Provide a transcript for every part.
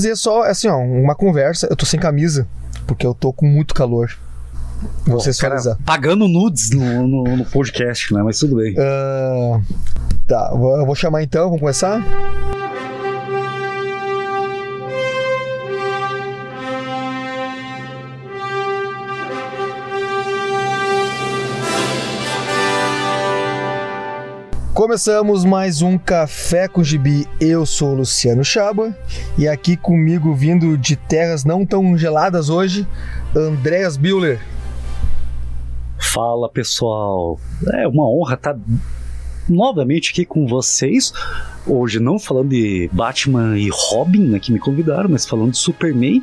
Fazer só, assim, ó, uma conversa. Eu tô sem camisa, porque eu tô com muito calor. Vou sensualizar. Pagando nudes no, no, no, podcast, né? Mas tudo bem. Uh, tá, eu vou chamar então, vamos começar? Começamos mais um Café com Gibi. Eu sou Luciano Chaba e aqui comigo, vindo de terras não tão geladas hoje, Andréas Bühler. Fala pessoal, é uma honra estar novamente aqui com vocês. Hoje não falando de Batman e Robin, né, que me convidaram, mas falando de Superman.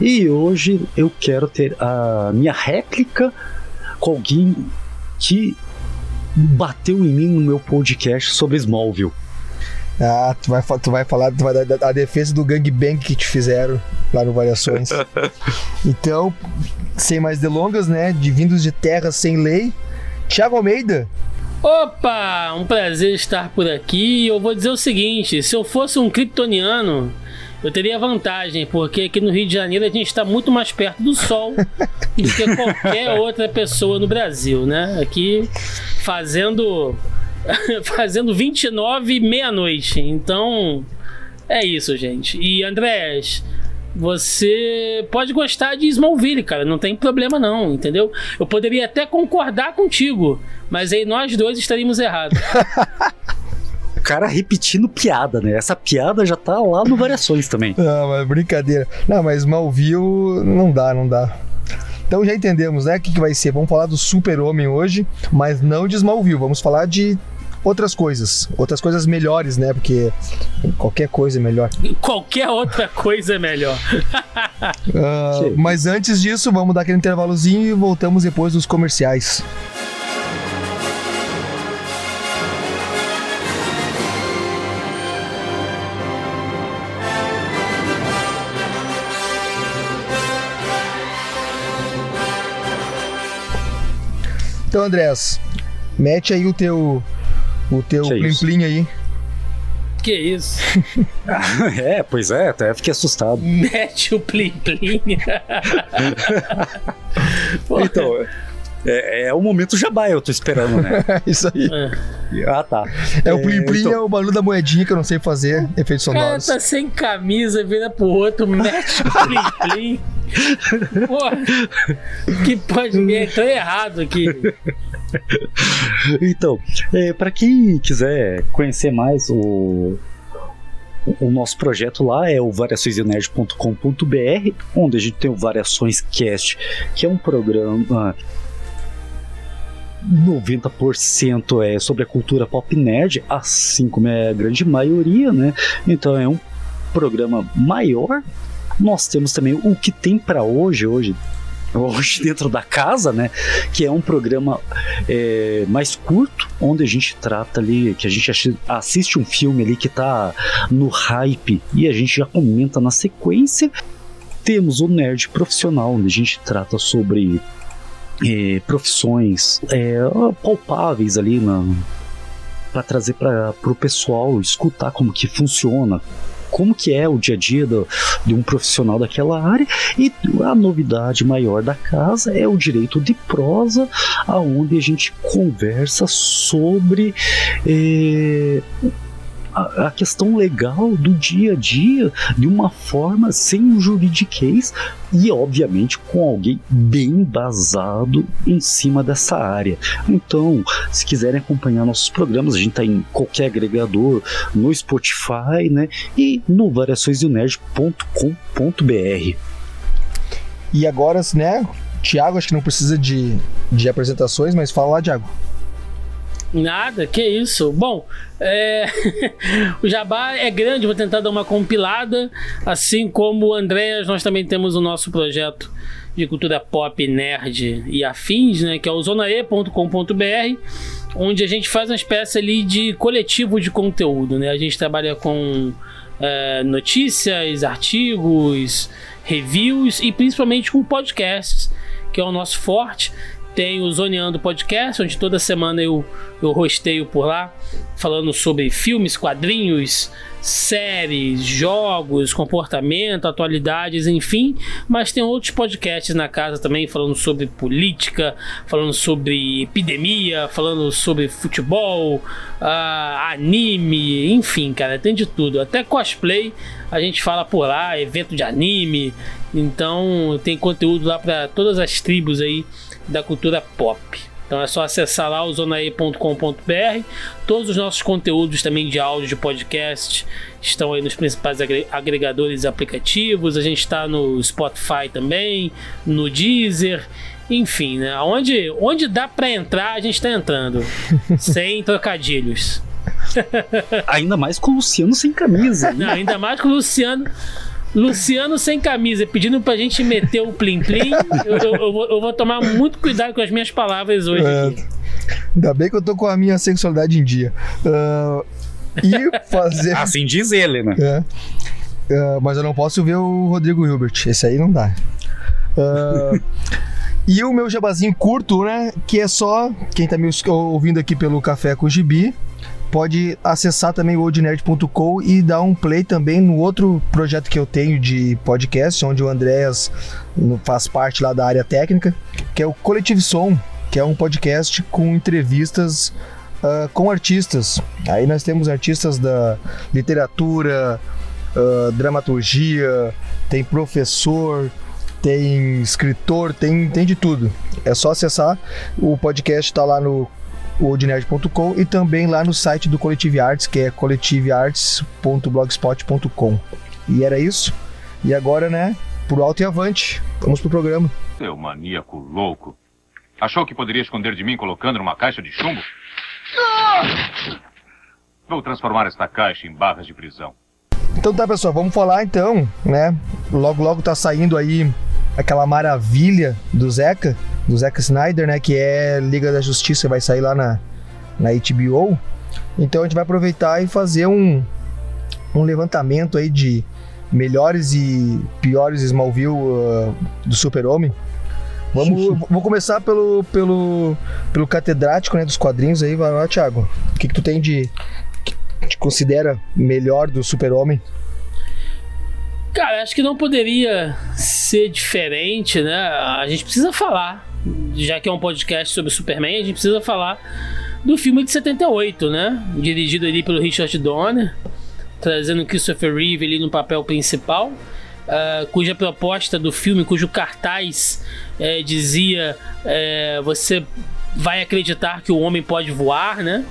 E hoje eu quero ter a minha réplica com alguém que bateu em mim no meu podcast sobre Smallville. Ah, tu vai, tu vai falar tu vai da, da defesa do gangbang que te fizeram lá no Variações. então, sem mais delongas, né? De vindos de terra sem lei, Thiago Almeida. Opa, um prazer estar por aqui. Eu vou dizer o seguinte: se eu fosse um kryptoniano, eu teria vantagem, porque aqui no Rio de Janeiro a gente está muito mais perto do sol do que qualquer outra pessoa no Brasil, né? Aqui fazendo fazendo 29 meia-noite. Então, é isso, gente. E Andrés, você pode gostar de Smallville, cara, não tem problema não, entendeu? Eu poderia até concordar contigo, mas aí nós dois estaríamos errados. cara repetindo piada, né? Essa piada já tá lá no Variações também. Não, mas brincadeira. Não, mas Malville não dá, não dá. Então já entendemos, né? O que, que vai ser? Vamos falar do Super-Homem hoje, mas não de Smallville. Vamos falar de outras coisas. Outras coisas melhores, né? Porque qualquer coisa é melhor. Qualquer outra coisa é melhor. uh, mas antes disso, vamos dar aquele intervalozinho e voltamos depois dos comerciais. Então, Andrés, mete aí o teu o teu plim plim aí. Que isso? é, pois é, até fiquei assustado. Mete o plim plim. então, é, é, o momento jabá, eu tô esperando, né? Isso aí. É. Ah, tá. É, o plim plim então... é o barulho da moedinha que eu não sei fazer, efeitos sonoros. O cara tá sem camisa, vira pro outro, mete o plim plim. Porra, que pode. Tô errado aqui. Então, é, para quem quiser conhecer mais o, o nosso projeto lá é o variaçõesnerd.com.br, onde a gente tem o Variações Cast, que é um programa 90% é sobre a cultura pop nerd, assim como é a grande maioria, né? Então é um programa maior nós temos também o que tem para hoje, hoje hoje dentro da casa, né? Que é um programa é, mais curto, onde a gente trata ali, que a gente assiste um filme ali que tá no hype e a gente já comenta na sequência. Temos o Nerd Profissional, onde a gente trata sobre é, profissões é, palpáveis ali para trazer para o pessoal escutar como que funciona, como que é o dia a dia do, de um profissional daquela área e a novidade maior da casa é o direito de prosa, aonde a gente conversa sobre eh, a, questão legal do dia a dia de uma forma sem um juridiquês e, obviamente, com alguém bem embasado em cima dessa área. Então, se quiserem acompanhar nossos programas, a gente está em qualquer agregador, no Spotify, né? E no variaçõesdonerd.com.br. E agora, né? Tiago, acho que não precisa de, de apresentações, mas fala lá, Tiago. Nada, que isso. Bom, é... o Jabá é grande, vou tentar dar uma compilada. Assim como o Andréas, nós também temos o nosso projeto de cultura pop, nerd e afins, né? Que é o zonae.com.br, onde a gente faz uma espécie ali de coletivo de conteúdo, né? A gente trabalha com é, notícias, artigos, reviews e principalmente com podcasts, que é o nosso forte. Tem o Zoneando Podcast, onde toda semana eu, eu rosteio por lá, falando sobre filmes, quadrinhos, séries, jogos, comportamento, atualidades, enfim. Mas tem outros podcasts na casa também falando sobre política, falando sobre epidemia, falando sobre futebol, uh, anime, enfim, cara, tem de tudo. Até cosplay a gente fala por lá, evento de anime. Então tem conteúdo lá para todas as tribos aí da cultura pop. Então é só acessar lá o zonae.com.br. Todos os nossos conteúdos também de áudio de podcast estão aí nos principais agregadores e aplicativos. A gente está no Spotify também, no Deezer. Enfim, né? Onde, onde dá para entrar, a gente está entrando. sem trocadilhos. ainda mais com o Luciano sem camisa. Não, ainda mais com o Luciano. Luciano sem camisa, pedindo pra gente meter o plim-plim. Eu, eu, eu, vou, eu, vou, tomar muito cuidado com as minhas palavras hoje. É, ainda bem que eu tô com a minha sexualidade em dia. Uh, e fazer. assim diz ele, né? É. Uh, mas eu não posso ver o Rodrigo Hilbert. Esse aí não dá. Uh, e o meu jabazinho curto, né? Que é só quem tá me ouvindo aqui pelo Café com Gibi pode acessar também o oldnerd.com e dar um play também no outro projeto que eu tenho de podcast, onde o Andréas faz parte lá da área técnica, que é o Coletivo Som, que é um podcast com entrevistas uh, com artistas. Aí nós temos artistas da literatura, uh, dramaturgia, tem professor, tem escritor, tem, tem de tudo. É só acessar. O podcast está lá no oldnerd.com e também lá no site do Collective Arts, que é collectivearts.blogspot.com. E era isso. E agora, né, por alto e avante, vamos pro programa. Seu maníaco louco. Achou que poderia esconder de mim colocando numa caixa de chumbo? Vou transformar esta caixa em barras de prisão. Então tá, pessoal, vamos falar então, né? Logo, logo tá saindo aí aquela maravilha do Zeca, do Zack Snyder, né? Que é Liga da Justiça, vai sair lá na, na HBO. Então a gente vai aproveitar e fazer um, um levantamento aí de melhores e piores Smallville uh, do Super-Homem. Vamos, vou começar pelo, pelo, pelo catedrático né, dos quadrinhos aí, vai lá, Thiago. O que, que tu tem de. que te considera melhor do Super-Homem? Cara, acho que não poderia ser diferente, né? A gente precisa falar já que é um podcast sobre Superman, a gente precisa falar do filme de 78, né? Dirigido ali pelo Richard Donner, trazendo Christopher Reeve ali no papel principal. Uh, cuja proposta do filme, cujo cartaz é, dizia é, você vai acreditar que o homem pode voar, né?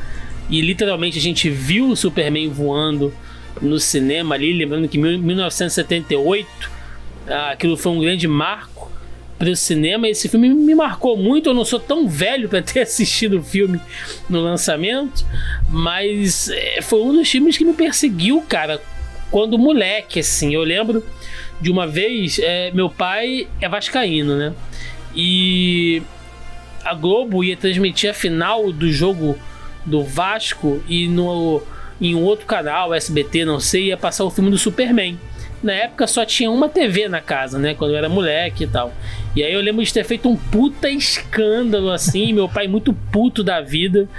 E literalmente a gente viu o Superman voando no cinema ali, lembrando que em 1978 uh, aquilo foi um grande marco para o cinema. Esse filme me marcou muito. Eu não sou tão velho para ter assistido o filme no lançamento, mas é, foi um dos filmes que me perseguiu, cara, quando moleque, assim. Eu lembro de uma vez, é, meu pai é vascaíno, né? E a Globo ia transmitir a final do jogo do Vasco e no em um outro canal, SBT, não sei, ia passar o filme do Superman. Na época só tinha uma TV na casa, né? Quando eu era moleque e tal. E aí eu lembro de ter feito um puta escândalo assim. meu pai, muito puto da vida,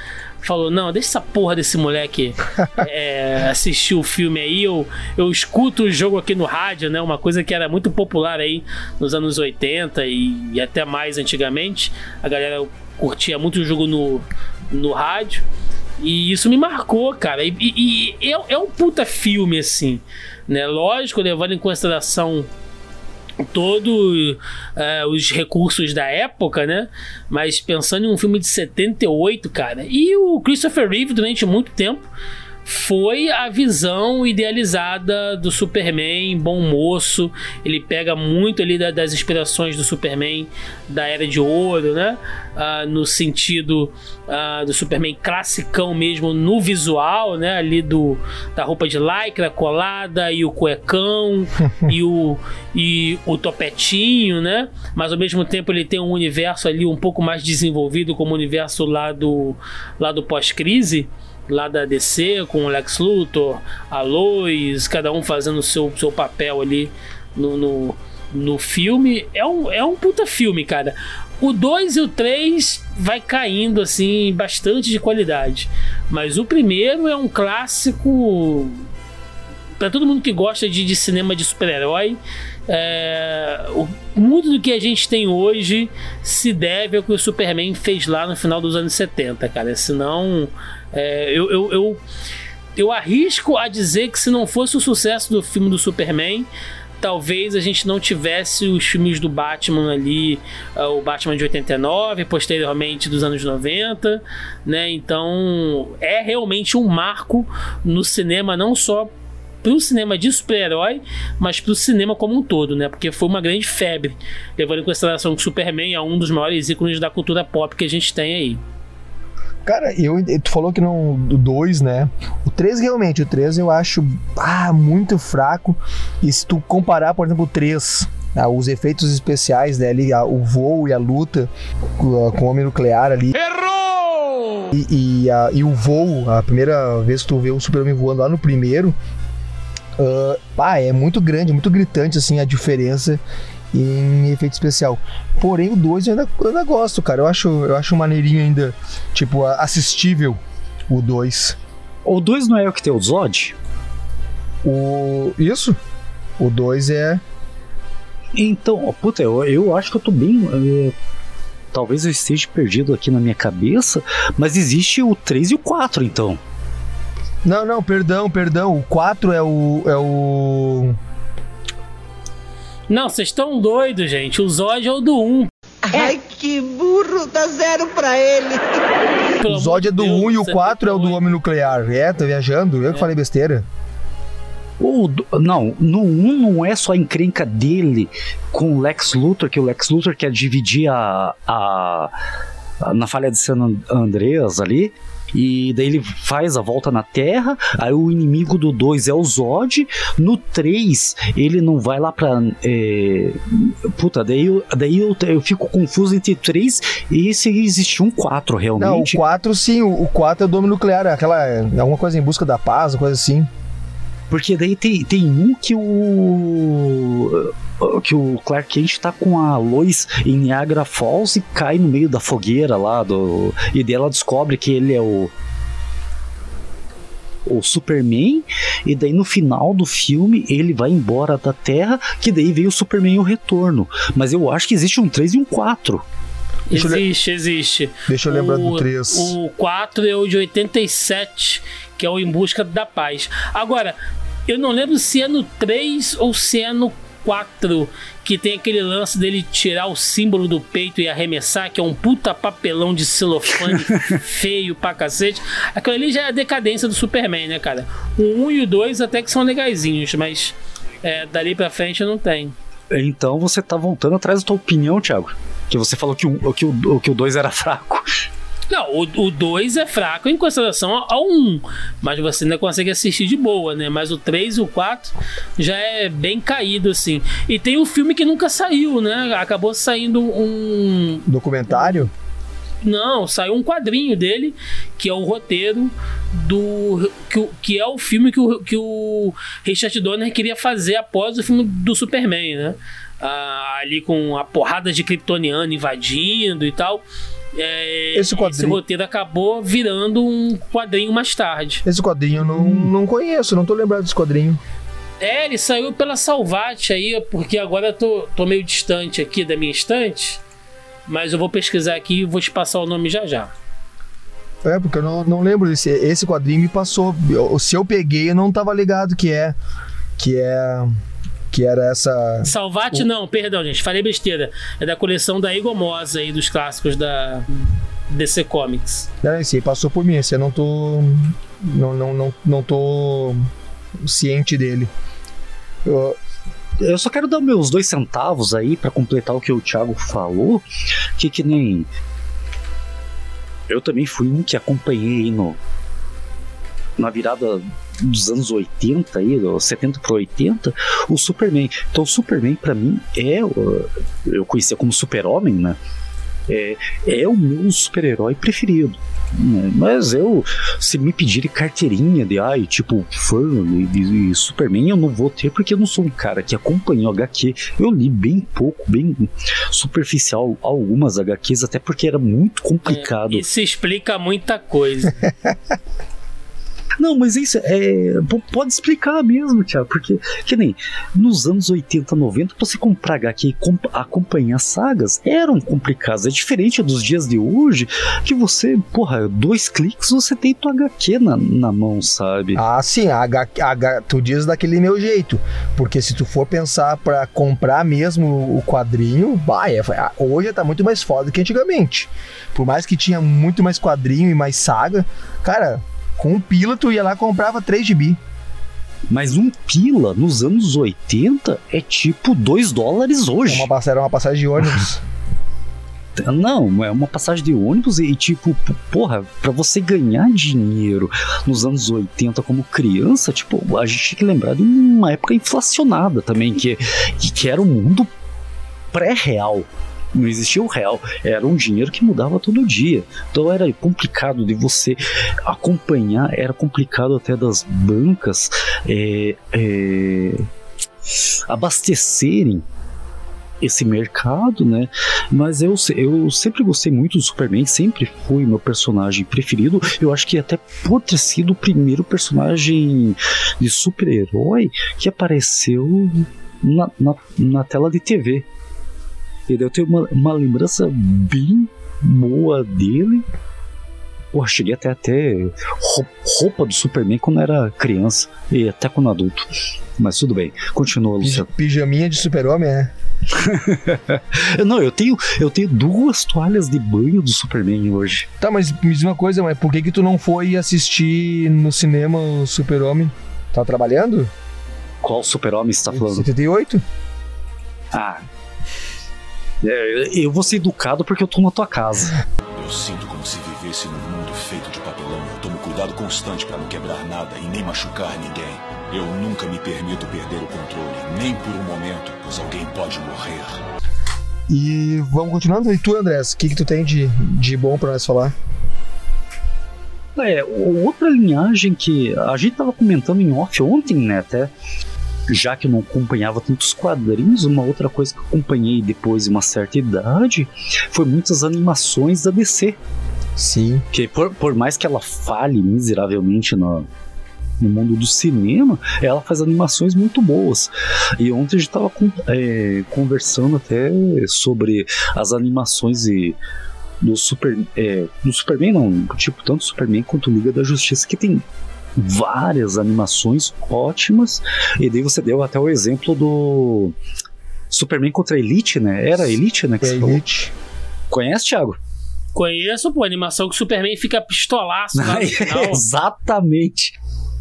falou: Não, deixa essa porra desse moleque é, assistir o filme aí. Eu, eu escuto o jogo aqui no rádio, né? Uma coisa que era muito popular aí nos anos 80 e, e até mais antigamente. A galera curtia muito o jogo no, no rádio. E isso me marcou, cara. E, e, e é, é um puta filme, assim né? Lógico, levando em consideração todos uh, os recursos da época, né? Mas pensando em um filme de 78, cara, e o Christopher Reeve durante muito tempo foi a visão idealizada do Superman, bom moço. Ele pega muito ali da, das inspirações do Superman da Era de Ouro, né? Ah, no sentido ah, do Superman classicão mesmo no visual, né? Ali do da roupa de lycra colada e o cuecão e o e o topetinho, né? Mas ao mesmo tempo ele tem um universo ali um pouco mais desenvolvido como o universo lá do lá do pós-crise lá da DC com o Lex Luthor, a Lois, cada um fazendo o seu, seu papel ali no, no, no filme. É um, é um puta filme, cara. O 2 e o 3 vai caindo assim bastante de qualidade. Mas o primeiro é um clássico para todo mundo que gosta de, de cinema de super-herói, é, muito do que a gente tem hoje se deve ao que o Superman fez lá no final dos anos 70, cara. Senão, é, eu, eu, eu, eu arrisco a dizer que se não fosse o sucesso do filme do Superman, talvez a gente não tivesse os filmes do Batman ali, uh, o Batman de 89, posteriormente dos anos 90, né? Então é realmente um marco no cinema, não só pro cinema de super-herói, mas pro cinema como um todo, né? Porque foi uma grande febre, levando em consideração que Superman é um dos maiores ícones da cultura pop que a gente tem aí. Cara, eu, tu falou que não do 2, né? O 3 realmente, o 3 eu acho ah, muito fraco. E se tu comparar, por exemplo, o 3, ah, os efeitos especiais dele, ah, o voo e a luta com, com o homem nuclear ali. Errou! E, e, a, e o voo, a primeira vez que tu vê o Superman voando lá no primeiro, uh, ah, é muito grande, muito gritante assim a diferença em efeito especial. Porém, o 2 eu ainda, eu ainda gosto, cara. Eu acho, eu acho maneirinho ainda, tipo, assistível o 2. O 2 não é o que tem o Zod? O. Isso? O 2 é. Então, puta, eu, eu acho que eu tô bem. É, talvez eu esteja perdido aqui na minha cabeça, mas existe o 3 e o 4, então. Não, não, perdão, perdão. O 4 é o. É o. Não, vocês estão doidos, gente. O Zod é o do 1. Ai, que burro, dá zero pra ele. o Zod é do Deus, 1 e o 4 é o do Homem Nuclear. É, tô viajando. Eu é. que falei besteira. O, não, no 1 não é só a encrenca dele com o Lex Luthor, que o Lex Luthor quer dividir a, a, a na falha de San Andreas ali. E daí ele faz a volta na Terra. Aí o inimigo do 2 é o Zod. No 3, ele não vai lá pra. É... Puta, daí, eu, daí eu, eu fico confuso entre 3 e se existe um 4 realmente. Não, o 4 sim, o 4 é o domínio nuclear, aquela. alguma coisa em busca da paz, coisa assim. Porque daí tem, tem um que o que o Clark Kent tá com a Lois em Niagara Falls e cai no meio da fogueira lá do e dela descobre que ele é o o Superman, e daí no final do filme ele vai embora da Terra, que daí veio o Superman o retorno. Mas eu acho que existe um 3 e um 4. Existe, existe. Deixa eu lembrar o, do 3. O 4 é o de 87, que é o Em Busca da Paz. Agora, eu não lembro se é no 3 ou se é no 4 que tem aquele lance dele tirar o símbolo do peito e arremessar, que é um puta papelão de celofane feio pra cacete. Aquilo ali já é a decadência do Superman, né, cara? O 1 e o 2 até que são legaisinhos, mas é, dali pra frente não tem. Então você tá voltando atrás da tua opinião, Thiago. Que você falou que o, que o, que o 2 era fraco. Não, o 2 é fraco em consideração ao 1, um, mas você ainda consegue assistir de boa, né? Mas o 3 e o 4 já é bem caído, assim. E tem o um filme que nunca saiu, né? Acabou saindo um. Documentário? Não, saiu um quadrinho dele, que é o roteiro do. que, que é o filme que o, que o Richard Donner queria fazer após o filme do Superman, né? Ah, ali com a porrada de Kryptoniano invadindo e tal. É, esse, quadrinho... esse roteiro acabou virando um quadrinho mais tarde. Esse quadrinho eu não, hum. não conheço, não tô lembrado desse quadrinho. É, ele saiu pela Salvate aí, porque agora eu tô, tô meio distante aqui da minha estante. Mas eu vou pesquisar aqui e vou te passar o nome já já. É, porque eu não, não lembro desse. Esse quadrinho me passou. Se eu peguei, eu não tava ligado que é. Que é que era essa. Salvate o... não, perdão, gente, falei besteira. É da coleção da Igomosa aí dos clássicos da DC Comics. Não, esse aí passou por mim, esse eu não tô. Não, não, não, não tô ciente dele. Eu, eu só quero dar meus dois centavos aí para completar o que o Thiago falou, que que nem eu também fui um que acompanhei no na virada dos anos 80 aí, 70 para 80, o Superman. Então o Superman para mim é eu conhecia como Super-Homem, né? É, é o meu super-herói preferido. Mas eu, se me pedirem carteirinha de ai, tipo, fã e, e, Superman, eu não vou ter porque eu não sou um cara que acompanhou HQ. Eu li bem pouco, bem superficial algumas HQs, até porque era muito complicado. É, isso explica muita coisa. Não, mas isso é. Pode explicar mesmo, Thiago, porque, que nem nos anos 80, 90, pra você comprar HQ e com- acompanhar sagas eram complicados. É diferente dos dias de hoje, que você, porra, dois cliques você tem tua HQ na, na mão, sabe? Ah, sim, a H, a H- tu diz daquele meu jeito. Porque se tu for pensar pra comprar mesmo o quadrinho, bah, é- hoje tá muito mais foda do que antigamente. Por mais que tinha muito mais quadrinho e mais saga, cara, com um pila tu ia lá e comprava 3 GB. Mas um pila nos anos 80 é tipo 2 dólares hoje. Uma, era uma passagem de ônibus. Não, é uma passagem de ônibus e, tipo, porra, pra você ganhar dinheiro nos anos 80 como criança, tipo, a gente tem que lembrar de uma época inflacionada também, que, que, era um mundo pré-real. Não existia o real, era um dinheiro que mudava todo dia. Então era complicado de você acompanhar, era complicado até das bancas é, é, abastecerem esse mercado, né? Mas eu, eu sempre gostei muito do Superman, sempre foi meu personagem preferido. Eu acho que até por ter sido o primeiro personagem de super-herói que apareceu na, na, na tela de TV. E daí eu tenho uma, uma lembrança bem boa dele. Pô, cheguei até a ter rou- roupa do Superman quando era criança e até quando adulto. Mas tudo bem, continua, Luciano. Pijaminha de super-homem, né? Não, eu tenho, eu tenho duas toalhas de banho do Superman hoje. Tá, mas me diz uma coisa, mas por que que tu não foi assistir no cinema o super-homem? Tá trabalhando? Qual super-homem você tá falando? 78? Ah. É, eu vou ser educado porque eu tô na tua casa. Eu sinto como se vivesse num mundo feito de papelão. Eu tomo cuidado constante para não quebrar nada e nem machucar ninguém. Eu nunca me permito perder o controle, nem por um momento, pois alguém pode morrer. E vamos continuando. E tu, Andrés, o que que tu tem de, de bom pra nós falar? É, outra linhagem que a gente tava comentando em off ontem, né, até. Já que eu não acompanhava tantos quadrinhos, uma outra coisa que eu acompanhei depois de uma certa idade foi muitas animações da DC. Sim. Que por, por mais que ela falhe miseravelmente no, no mundo do cinema, ela faz animações muito boas. E ontem a gente estava conversando até sobre as animações e do Super, é, do Superman não, tipo tanto Superman quanto Liga da Justiça que tem várias animações ótimas. E daí você deu até o exemplo do Superman contra a Elite, né? Era Elite, né? Que É você falou. Elite. Conhece, Thiago? Conheço, pô, a animação que o Superman fica pistolaço lá no final. Exatamente.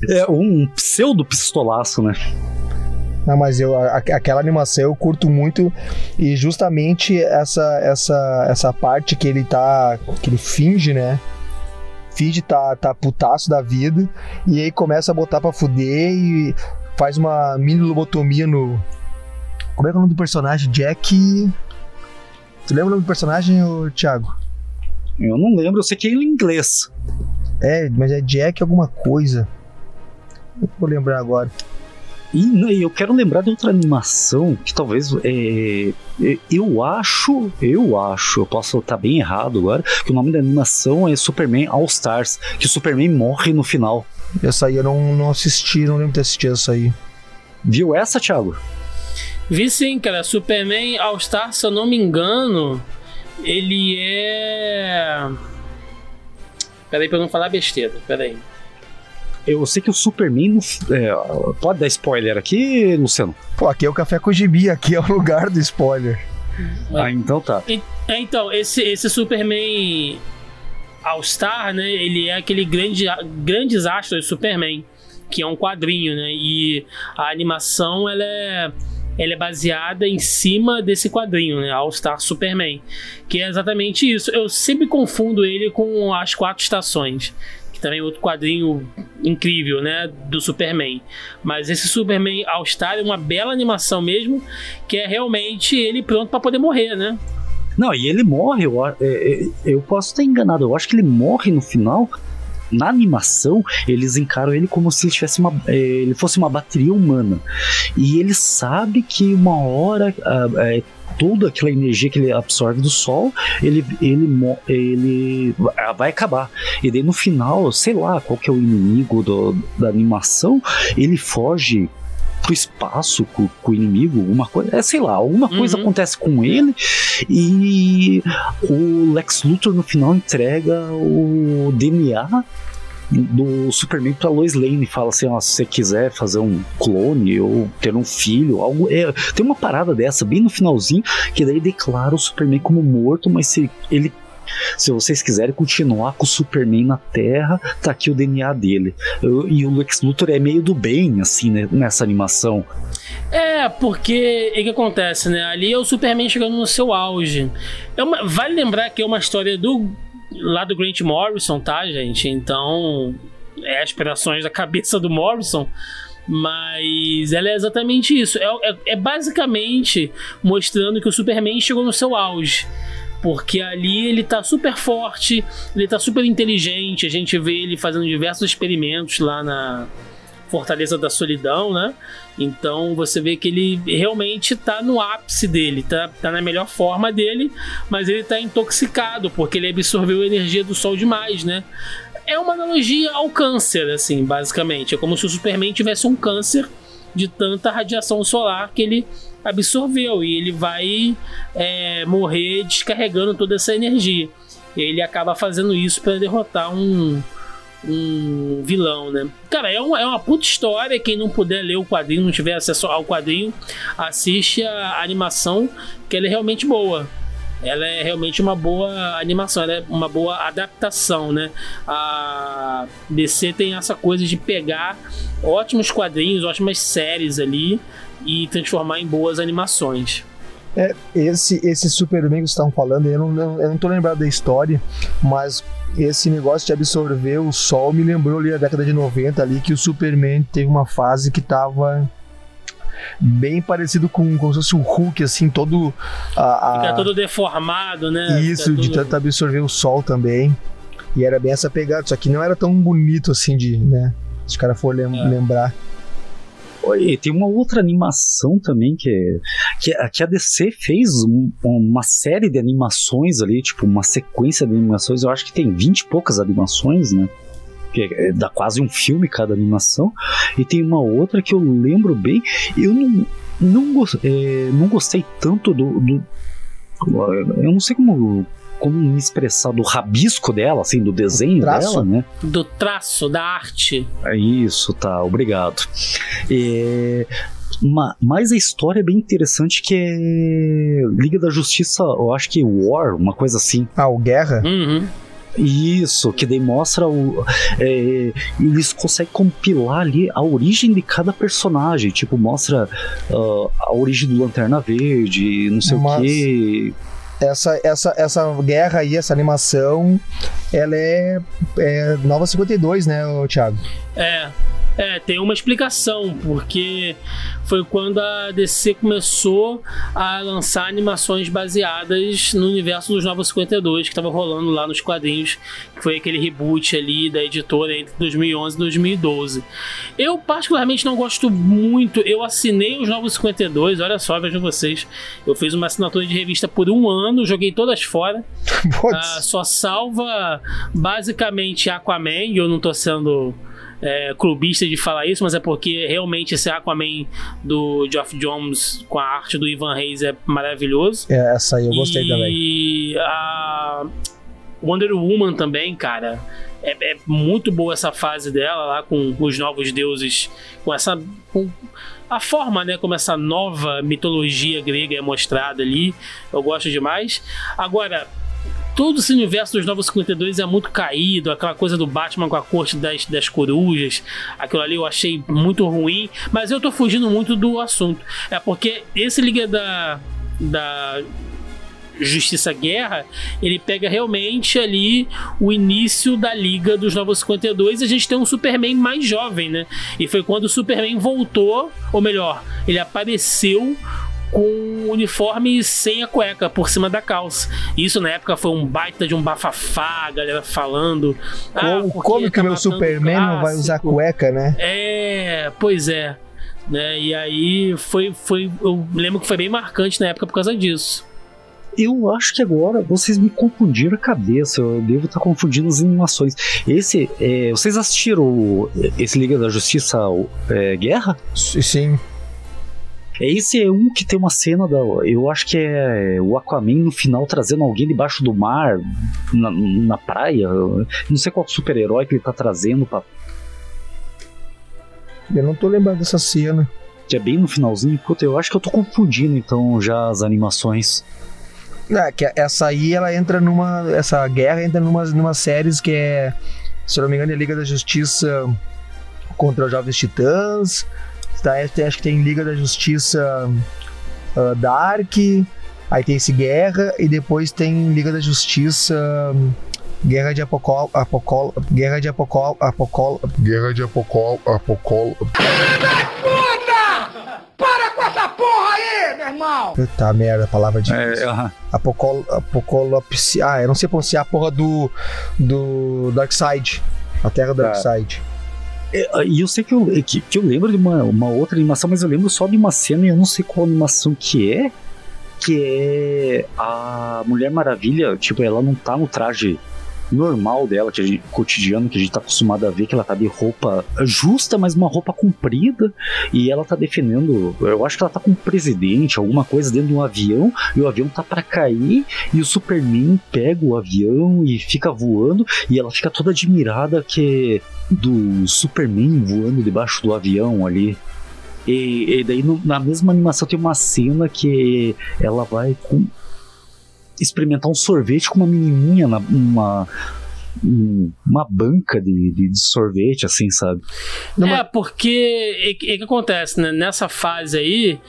É um pseudo pistolaço, né? Não, mas eu, a- aquela animação eu curto muito e justamente essa, essa, essa parte que ele tá. que ele finge, né? Finge tá, tá putaço da vida e aí começa a botar pra fuder e faz uma mini lobotomia no. Como é que é o nome do personagem? Jack. Tu lembra o nome do personagem, ô, Thiago? Eu não lembro, eu sei que é em inglês. É, mas é Jack alguma coisa. Não vou lembrar agora. E eu quero lembrar de outra animação que talvez é, é, eu acho, eu acho, eu posso estar bem errado agora, que o nome da animação é Superman All Stars, que o Superman morre no final. Essa aí eu não, não assisti, não lembro de ter assistido essa aí. Viu essa, Thiago? Vi sim, cara. Superman All Star, se eu não me engano, ele é. Peraí pra eu não falar besteira. Peraí. Eu sei que o Superman. é, pode dar spoiler aqui, Luciano? Pô, aqui é o Café com Gibi, aqui é o lugar do spoiler. Ah, então tá. É, então, esse, esse Superman All Star, né? Ele é aquele grande, grandes astros do Superman, que é um quadrinho, né? E a animação ela é, ela é baseada em cima desse quadrinho, né? All Star Superman, que é exatamente isso. Eu sempre confundo ele com as quatro estações. Também outro quadrinho incrível, né? Do Superman. Mas esse Superman All Star é uma bela animação mesmo, que é realmente ele pronto para poder morrer, né? Não, e ele morre, eu, é, é, eu posso estar enganado, eu acho que ele morre no final. Na animação, eles encaram ele como se ele, tivesse uma, é, ele fosse uma bateria humana. E ele sabe que uma hora ah, toda aquela energia que ele absorve do Sol, ele, ele, ele vai acabar. E daí no final, sei lá qual que é o inimigo do, da animação, ele foge pro espaço com, com, o inimigo, alguma coisa, é, sei lá, alguma uhum. coisa acontece com ele e o Lex Luthor no final entrega o DNA do Superman pra Lois Lane fala assim: ó, se você quiser fazer um clone ou ter um filho, algo. É, tem uma parada dessa bem no finalzinho que daí declara o Superman como morto, mas se ele se vocês quiserem continuar com o Superman na Terra, tá aqui o DNA dele. E o Lex Luthor é meio do bem, assim, né, nessa animação. É, porque o que acontece, né? Ali é o Superman chegando no seu auge. É uma, vale lembrar que é uma história do lá do Grant Morrison, tá, gente? Então, é aspirações da cabeça do Morrison. Mas ela é exatamente isso. É, é, é, basicamente mostrando que o Superman chegou no seu auge. Porque ali ele tá super forte, ele tá super inteligente. A gente vê ele fazendo diversos experimentos lá na, Fortaleza da Solidão, né? Então você vê que ele realmente tá no ápice dele, tá, tá na melhor forma dele, mas ele tá intoxicado porque ele absorveu a energia do sol demais, né? É uma analogia ao câncer, assim, basicamente. É como se o Superman tivesse um câncer de tanta radiação solar que ele absorveu e ele vai é, morrer descarregando toda essa energia. Ele acaba fazendo isso para derrotar um, um vilão, né? Cara, é uma, é uma puta história. Quem não puder ler o quadrinho, não tiver acesso ao quadrinho, assiste a animação, que ela é realmente boa. Ela é realmente uma boa animação, ela é uma boa adaptação, né? A DC tem essa coisa de pegar ótimos quadrinhos, ótimas séries ali e transformar em boas animações. É, esse, esse Superman que vocês estão falando, eu não, eu não tô lembrado da história, mas esse negócio de absorver o sol me lembrou ali a década de 90 ali que o Superman teve uma fase que tava bem parecido com como se fosse o Hulk, assim, todo. A, a... Fica todo deformado, né? Isso, Fica de tudo... tanto absorver o sol também. E era bem essa pegada, só que não era tão bonito assim de, né? Se o cara for lem é. lembrar. E tem uma outra animação também que, que, que a DC fez um, uma série de animações ali, tipo uma sequência de animações. Eu acho que tem 20 e poucas animações, né? Que é, dá quase um filme cada animação. E tem uma outra que eu lembro bem. Eu não, não, é, não gostei tanto do, do. Eu não sei como como expressar do rabisco dela, assim, do desenho dela, né? Do traço, da arte. É isso, tá, obrigado. É, mas a história é bem interessante que é Liga da Justiça, eu acho que War, uma coisa assim. Ah, o Guerra? Uhum. Isso, que demonstra o. É, eles conseguem compilar ali a origem de cada personagem. Tipo, mostra uh, a origem do Lanterna Verde, não sei Mas... o quê essa, essa, essa guerra aí, essa animação, ela é, é Nova 52, né, Thiago? É, é, tem uma explicação, porque foi quando a DC começou a lançar animações baseadas no universo dos Novos 52, que estava rolando lá nos quadrinhos, que foi aquele reboot ali da editora entre 2011 e 2012. Eu, particularmente, não gosto muito. Eu assinei os Novos 52, olha só, vejam vocês. Eu fiz uma assinatura de revista por um ano, joguei todas fora. ah, só salva basicamente Aquaman, e eu não tô sendo é, clubista de falar isso, mas é porque realmente esse Aquaman do Geoff Jones com a arte do Ivan Reis é maravilhoso. É, essa aí eu gostei e também. E a Wonder Woman também, cara. É, é, muito boa essa fase dela lá com os novos deuses, com essa. Com a forma, né, como essa nova mitologia grega é mostrada ali. Eu gosto demais. Agora, todo esse universo dos Novos 52 é muito caído, aquela coisa do Batman com a corte das, das corujas, aquilo ali eu achei muito ruim, mas eu tô fugindo muito do assunto. É porque esse Liga da, da Justiça Guerra, ele pega realmente ali o início da Liga dos Novos 52 e a gente tem um Superman mais jovem, né? E foi quando o Superman voltou, ou melhor, ele apareceu com o uniforme sem a cueca por cima da calça. Isso na época foi um baita de um bafafá, a galera falando. Ah, como, como que tá meu Superman não vai usar cueca, né? É, pois é. Né? E aí foi, foi. Eu lembro que foi bem marcante na época por causa disso. Eu acho que agora vocês me confundiram a cabeça. Eu devo estar confundindo as animações. Esse, é, vocês assistiram esse Liga da Justiça é, Guerra? Sim. Esse é um que tem uma cena da. Eu acho que é o Aquaman no final trazendo alguém debaixo do mar, na, na praia. Não sei qual super-herói que ele tá trazendo pra. Eu não tô lembrando dessa cena. Que é bem no finalzinho. Puta, eu acho que eu tô confundindo então já as animações. É, que essa aí ela entra numa. Essa guerra entra numa, numa séries que é. Se eu não me engano, é Liga da Justiça contra os Jovens Titãs. Tá, acho que tem Liga da Justiça uh, Dark. Aí tem esse Guerra. E depois tem Liga da Justiça. Guerra de Apocol. Apocol. Guerra de Apocol. Apocol. Guerra de Apocol. Apocol. Para com essa porra aí, meu irmão! Puta merda, a palavra de. É, aham. Apocol, Apocolopse. Ah, eu não sei pronunciar a porra do. do Darkseid. A Terra do Tá. Darkseid. É, E eu sei que eu, que, que eu lembro de uma, uma outra animação, mas eu lembro só de uma cena e eu não sei qual animação que é. Que é a Mulher Maravilha, tipo, ela não tá no traje normal dela, que a gente, cotidiano, que a gente tá acostumado a ver, que ela tá de roupa justa, mas uma roupa comprida, e ela tá defendendo, eu acho que ela tá com um presidente, alguma coisa dentro de um avião, e o avião tá pra cair, e o Superman pega o avião e fica voando, e ela fica toda admirada que do Superman voando debaixo do avião ali. E, e daí no- na mesma animação tem uma cena que ela vai com experimentar um sorvete com uma menininha na uma um- uma banca de, de, de sorvete assim sabe é, porque. O que, que acontece, né? Nessa fase aí.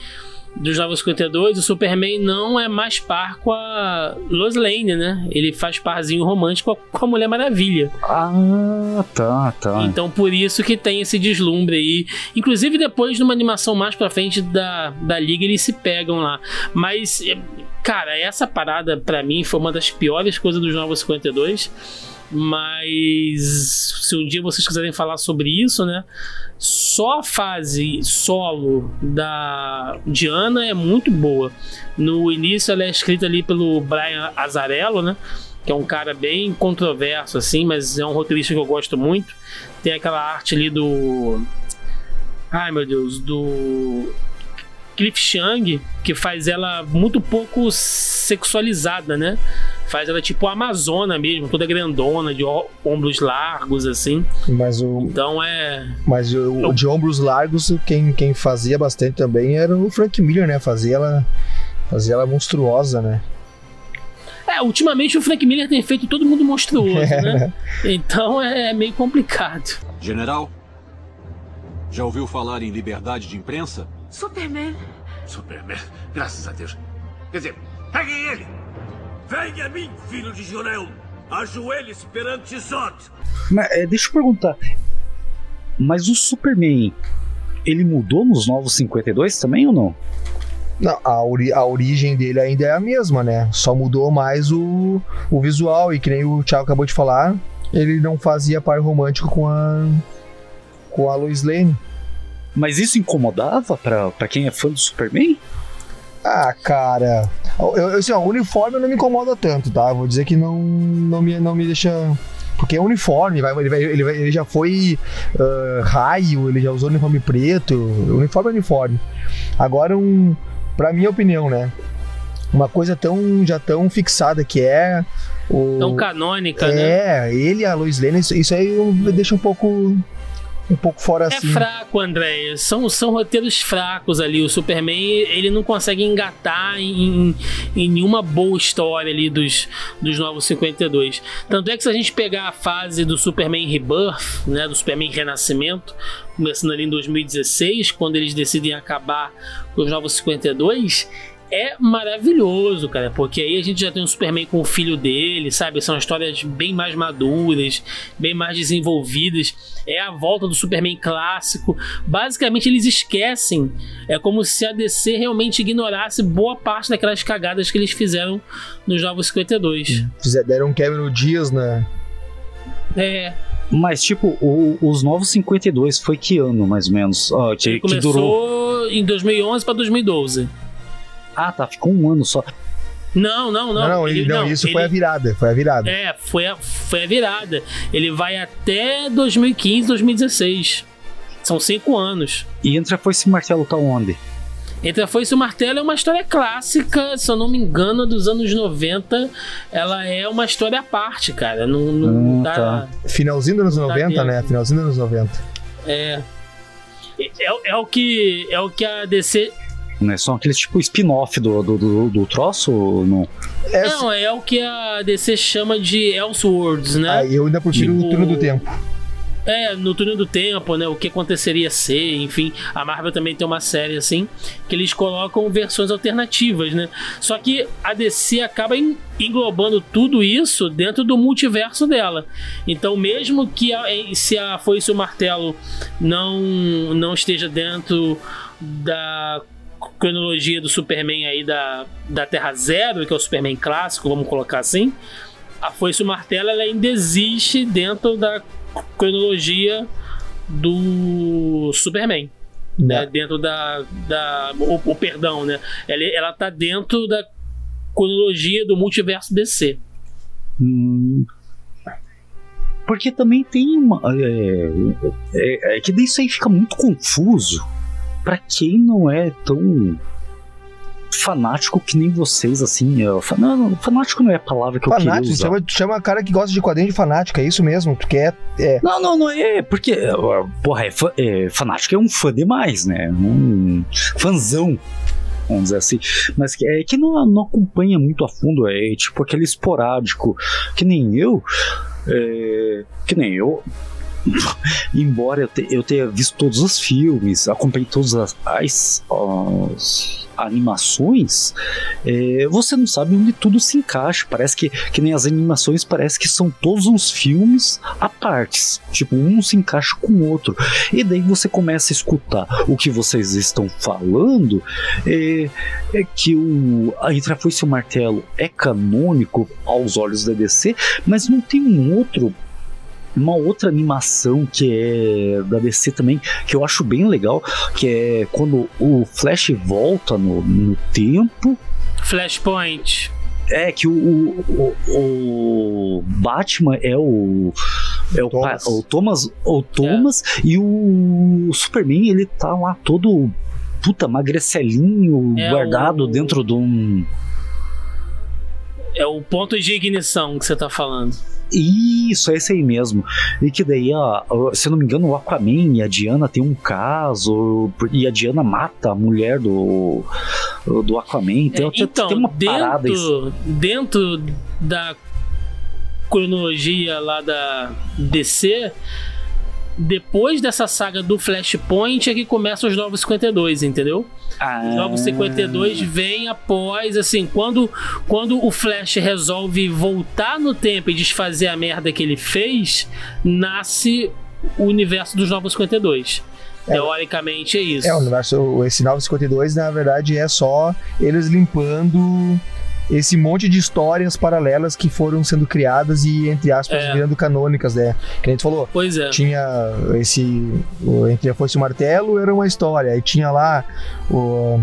Dos Novos 52, o Superman não é mais par com a Lois Lane, né? Ele faz parzinho romântico com a Mulher Maravilha. ah tá tá Então por isso que tem esse deslumbre aí. Inclusive depois numa animação mais pra frente da, da liga eles se pegam lá. Mas cara, essa parada pra mim foi uma das piores coisas dos Novos 52. Mas se um dia vocês quiserem falar sobre isso, né? Só a fase solo da Diana é muito boa. No início ela é escrita ali pelo Brian Azarello, né? que é um cara bem controverso, assim, mas é um roteirista que eu gosto muito. Tem aquela arte ali do. Ai meu Deus, do. Cliff Chang, que faz ela muito pouco sexualizada, né? Faz ela tipo a Amazona mesmo, toda grandona, de ombros largos, assim. Mas o, Então é. mas o, o de ombros largos, quem, quem fazia bastante também era o Frank Miller, né? Fazia ela, fazia ela monstruosa, né? É, ultimamente o Frank Miller tem feito todo mundo monstruoso, né? Então é meio complicado. General, já ouviu falar em liberdade de imprensa? Superman, Superman, graças a Deus. Quer dizer, peguem ele! Venha a mim, filho de Jorel! Ajoelhe-se perante Zod! Mas, é, deixa eu perguntar mas o Superman ele mudou nos novos 52 também ou não Não, a, ori- a origem dele ainda é a mesma, né? Só mudou mais o, o visual. E que nem o Thiago acabou de falar, ele não fazia par romântico com a. com a Lois Lane. Mas isso incomodava pra, pra quem é fã do Superman Ah, cara. Eu, eu, assim, ó, o uniforme não me incomoda tanto, tá? Vou dizer que não, não, me, não me deixa. Porque é uniforme, vai, ele, vai- ele, vai- ele já foi ah, raio, ele já usou uniforme preto. Uniforme é uniforme. Agora, um, pra minha opinião, né? Uma coisa tão já tão fixada que é. O, Tão canônica, né? é, ele e a Lois Lane, isso, isso aí me deixa um pouco. Um pouco fora É assim. fraco, André. São, são roteiros fracos ali. O Superman ele não consegue engatar em, em nenhuma boa história ali dos, dos Novos 52. Tanto é que se a gente pegar a fase do Superman Rebirth, né, do Superman Renascimento, começando ali em 2016, quando eles decidem acabar com os Novos 52, é maravilhoso, cara, porque aí a gente já tem um Superman com o filho dele, sabe? São histórias bem mais maduras, bem mais desenvolvidas. É a volta do Superman clássico. Basicamente, eles esquecem. É como se a DC realmente ignorasse boa parte daquelas cagadas que eles fizeram nos Novos 52. Fizer- Deram um Cameron Dias na. É. Mas, tipo, o- os Novos 52 foi que ano, mais ou menos? Ah, que, Ele que começou durou. em 2011 para 2012. Ah, tá, ficou um ano só. Não, não, não. Não, ele- ele- não, não, isso foi a ele- virada. Foi a virada. É, foi a, foi a virada. Ele vai até 2015, 2016. São cinco anos. E entre a Foice e o Martelo tá onde? Entre a Foice e o Martelo é uma história clássica, se eu não me engano, dos anos 90. Ela é uma história à parte, cara. Não, não Ah, dá. tá. Finalzinho dos anos Tá 90, dentro. né? Finalzinho dos anos 90. É. É, é o que é o que a DC Né? São aqueles tipo spin-off do, do, do, do troço? ou Não. É, não é o que a DC chama de Elseworlds, né? aí eu ainda prefiro o Tipo- turno do tempo. É, no túnel do tempo, né? O que aconteceria ser, enfim. A Marvel também tem uma série assim, que eles colocam versões alternativas, né? Só que a DC acaba en- englobando tudo isso dentro do multiverso dela. Então, mesmo que a, se a Foice e o Martelo não, não esteja dentro da cronologia do Superman aí da, da Terra Zero, que é o Superman clássico, vamos colocar assim, a Foice e o Martelo ela ainda existe dentro da cronologia do Superman. Né? Dentro da. da o, o perdão, né? Ela, ela tá dentro da cronologia do multiverso DC. Hum, Porque também tem uma. É, é, é que daí isso aí fica muito confuso pra quem não é tão fanático que nem vocês, assim. é, fa- não, fanático não é a palavra que eu Fanático, queria usar. chama, chama cara que gosta de quadrinho de fanático, é isso mesmo. Tu quer. É. Não, não, não é, porque, é, porra, é, é, fanático é um fã demais, né? Um fãzão, vamos dizer assim. Mas que- é que não, não acompanha muito a fundo, é tipo aquele esporádico, que nem eu, é, que nem eu. Embora eu, te- eu tenha visto todos os filmes, acompanhei todas as, as- as animações, é, você não sabe onde tudo se encaixa. Parece que, que nem as animações, parece que são todos uns filmes à partes. Tipo, um se encaixa com o outro. E daí você começa a escutar o que vocês estão falando. É, é que o, a a Foice e o Martelo é canônico aos olhos da DC, mas não tem um outro uma outra animação que é da DC também, que eu acho bem legal, que é quando o Flash volta no, no tempo. Flashpoint. É que o, o, o- o Batman é o. É o Thomas. o Thomas, o Thomas e o Superman ele tá lá todo puta magrecelinho, É guardado o- dentro de um. É o ponto de ignição que você tá falando. Isso, é esse aí mesmo. E que daí, a- se eu não me engano, o Aquaman e a Diana tem um caso, e a Diana mata a mulher do, do Aquaman. Então, É, então, tem uma parada dentro, dentro da cronologia lá da DC, depois dessa saga do Flashpoint é que começam os Novos 52, entendeu? Os Novos 52 vem após, assim, quando, quando o Flash resolve voltar no tempo e desfazer a merda que ele fez, nasce o universo dos Novos 52. Teoricamente é isso. É, o universo, esse 952, na verdade, é só eles limpando esse monte de histórias paralelas que foram sendo criadas e, entre aspas, É. virando canônicas, né? Que a gente falou, Pois é. tinha esse. O, entre a Foice e o Martelo era uma história, aí tinha lá o.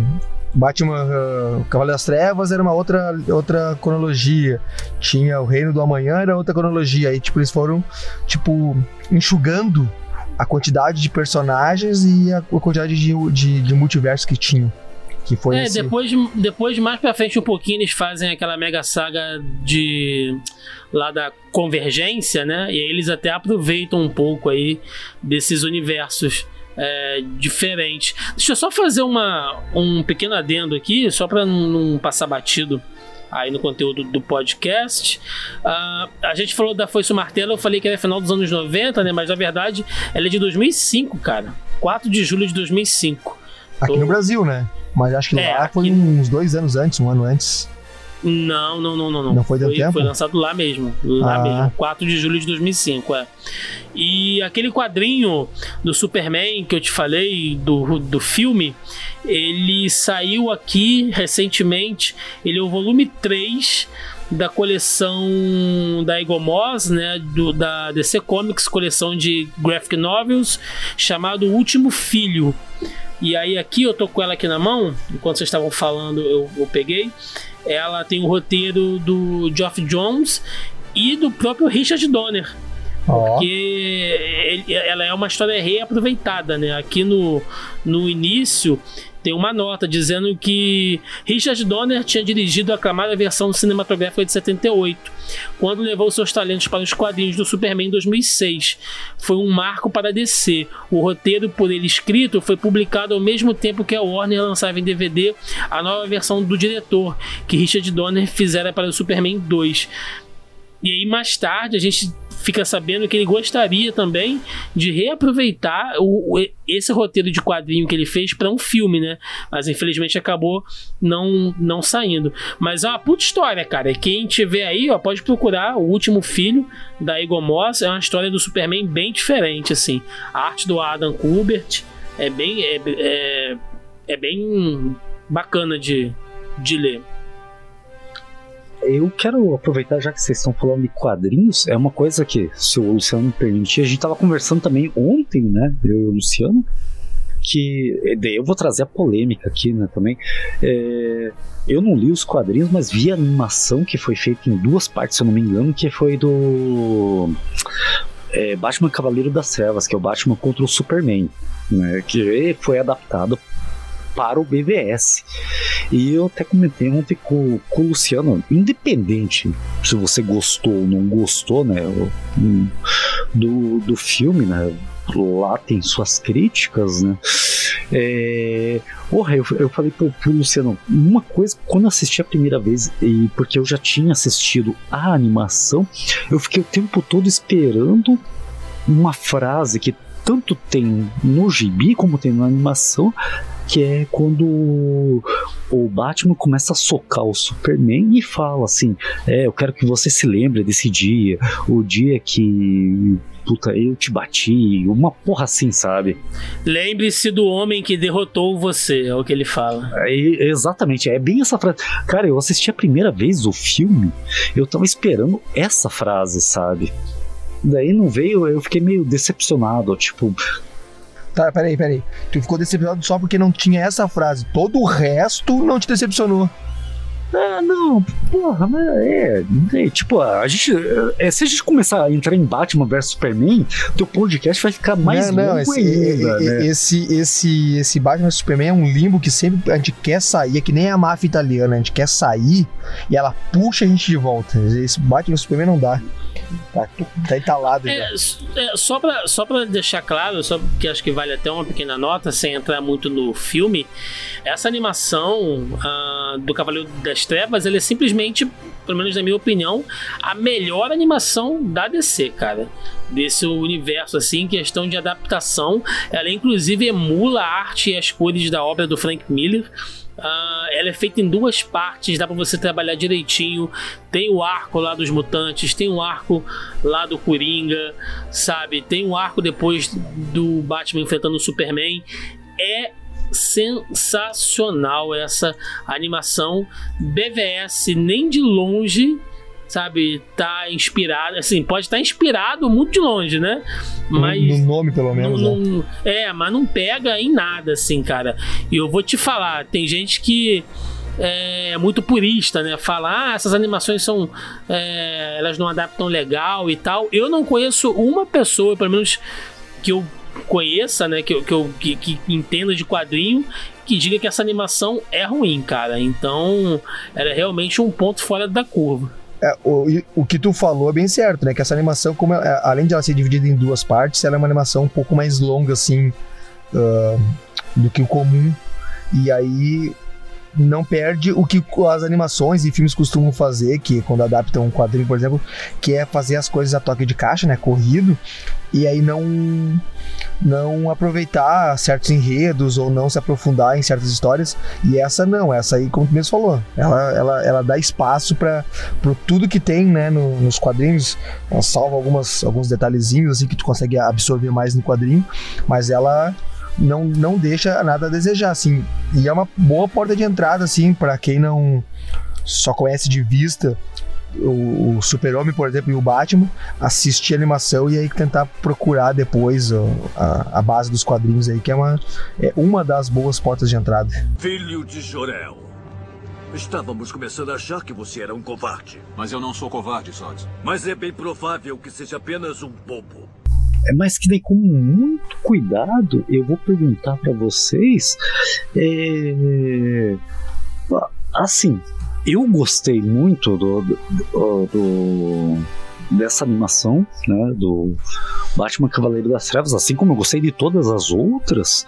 Batman uh, Cavaleiro das Trevas era uma outra, outra cronologia. Tinha o Reino do Amanhã era outra cronologia. Aí, tipo, eles foram, tipo, enxugando a quantidade de personagens e a, a quantidade de, de, de multiverso que tinham. Que foi É, esse... depois, depois, mais pra frente um pouquinho, eles fazem aquela mega saga de. lá da convergência, né? E aí eles até aproveitam um pouco aí desses universos. é, diferentes. Deixa eu só fazer uma, um pequeno adendo aqui, só pra não, passar batido aí no conteúdo do podcast. Ah, a gente falou da Foice Martelo, eu falei que era final dos anos 90, né? Mas na verdade ela é de 2005, cara. 4 de julho de 2005. Aqui Tô- no Brasil, né? Mas acho que É, lá aqui- foi uns dois anos antes, um ano antes. Não, não, não, não. Não foi tanto tempo? Foi lançado lá mesmo. Lá Ah. mesmo. 4 de julho de 2005, é. E aquele quadrinho do Superman que eu te falei, do, do filme, ele saiu aqui recentemente. Ele é o volume 3 da coleção da Egomos, né, do, da DC Comics, coleção de graphic novels, chamado O Último Filho. E aí aqui eu tô com ela aqui na mão, enquanto vocês estavam falando, eu, eu peguei. Ela tem o roteiro do Geoff Jones e do próprio Richard Donner. Porque ele- ela é uma história reaproveitada, né? Aqui no, no início tem uma nota dizendo que Richard Donner tinha dirigido a aclamada versão cinematográfica de 78, quando levou seus talentos para os quadrinhos do Superman em 2006. Foi um marco para a DC. O roteiro por ele escrito foi publicado ao mesmo tempo que a Warner lançava em DVD a nova versão do diretor, que Richard Donner fizera para o Superman 2. E aí mais tarde a gente fica sabendo que ele gostaria também de reaproveitar o, o- esse roteiro de quadrinho que ele fez para um filme, né? Mas infelizmente acabou não não saindo. Mas é uma puta história, cara. Quem tiver aí, ó, pode procurar o último filho da Eagle Moss. É uma história do Superman bem diferente, assim. A arte do Adam Kubert é bem é, é, é bem bacana de, de ler. Eu quero aproveitar, já que vocês estão falando de quadrinhos, é uma coisa que, se o Luciano permitir, a gente tava conversando também ontem, né? Eu e o Luciano, que eh, daí eu vou trazer a polêmica aqui, né, também. É, eu não li os quadrinhos, mas vi a animação que foi feita em duas partes, se eu não me engano, que foi do é, Batman Cavaleiro das Trevas, que é o Batman contra o Superman, né? Que foi adaptado para o BVS. E eu até comentei ontem com, com o Luciano, independente se você gostou ou não gostou, né, hum, do, do filme, né, lá tem suas críticas, né, é, porra, eu, eu falei pro, pro Luciano, uma coisa, quando eu assisti a primeira vez, e porque eu já tinha assistido a animação, eu fiquei o tempo todo esperando uma frase que tanto tem no gibi como tem na animação, que é quando o Batman começa a socar o Superman e fala assim: É, eu quero que você se lembre desse dia, o dia que. Puta, eu te bati, uma porra assim, sabe? Lembre-se do homem que derrotou você, é o que ele fala. É, exatamente, é bem essa frase. Cara, eu assisti a primeira vez o filme, eu tava esperando essa frase, sabe? Daí não veio, eu fiquei meio decepcionado, tipo, tá, peraí, peraí. Tu ficou decepcionado só porque não tinha essa frase. Todo o resto não te decepcionou. Ah, não, porra, mas é, é, Tipo, a gente. é, se a gente começar a entrar em Batman vs Superman, teu podcast vai ficar mais não, não, longo esse, ainda, e- e- né? esse, esse, esse Batman vs Superman é um limbo que sempre a gente quer sair, é que nem a máfia italiana, a gente quer sair e ela puxa a gente de volta. Esse Batman vs Superman não dá. Tá, tá entalado já. É, é, só, pra, só pra deixar claro, só que acho que vale até uma pequena nota, sem entrar muito no filme, essa animação ah, do Cavaleiro das Trevas, ele é simplesmente, pelo menos na minha opinião, a melhor animação da DC, cara. Desse universo, assim, questão de adaptação. Ela, inclusive, emula a arte e as cores da obra do Frank Miller. Ah, ela é feita em duas partes, dá pra você trabalhar direitinho. Tem o arco lá dos mutantes, tem o arco lá do Coringa, sabe? Tem o arco depois do Batman enfrentando o Superman. É sensacional essa animação. BVS nem de longe, sabe, tá inspirado. Assim, pode estar inspirado muito de longe, né? Mas No nome, pelo menos. não- né? é, mas não pega em nada, assim, cara. E eu vou te falar, tem gente que é muito purista, né? Fala, ah, essas animações são. é, elas não adaptam legal e tal. Eu não conheço uma pessoa, pelo menos que eu conheça, né? Que, eu- que, eu, que, que entenda de quadrinho. Que diga que essa animação é ruim, cara. Então, ela é realmente um ponto fora da curva. É, o, o que tu falou é bem certo, né? Que essa animação, como é- além de ela ser dividida em duas partes, ela é uma animação um pouco mais longa, assim, ah, do que o comum. E aí não perde o que as animações e filmes costumam fazer, que quando adaptam um quadrinho, por exemplo, que é fazer as coisas a toque de caixa, né? Corrido. e aí não não aproveitar certos enredos ou não se aprofundar em certas histórias. E essa não, essa aí, como tu mesmo falou, ela, ela, ela dá espaço para tudo que tem né, no, nos quadrinhos. Ela salva algumas, alguns detalhezinhos assim que tu consegue absorver mais no quadrinho, mas ela não, não deixa nada a desejar, assim. E é uma boa porta de entrada, assim, para quem não só conhece de vista o, o Super-Homem, por exemplo, e o Batman, assistir a animação e aí tentar procurar depois a, a, base dos quadrinhos aí, que é uma, é uma das boas portas de entrada. Filho de Jorel. Estávamos começando a achar que você era um covarde. Mas eu não sou covarde, Zod. Mas é bem provável que seja apenas um bobo. É mais que daí com muito cuidado eu vou perguntar para vocês é... assim eu gostei muito do, do, do, dessa animação, né, do Batman Cavaleiro das Trevas, assim como eu gostei de todas as outras.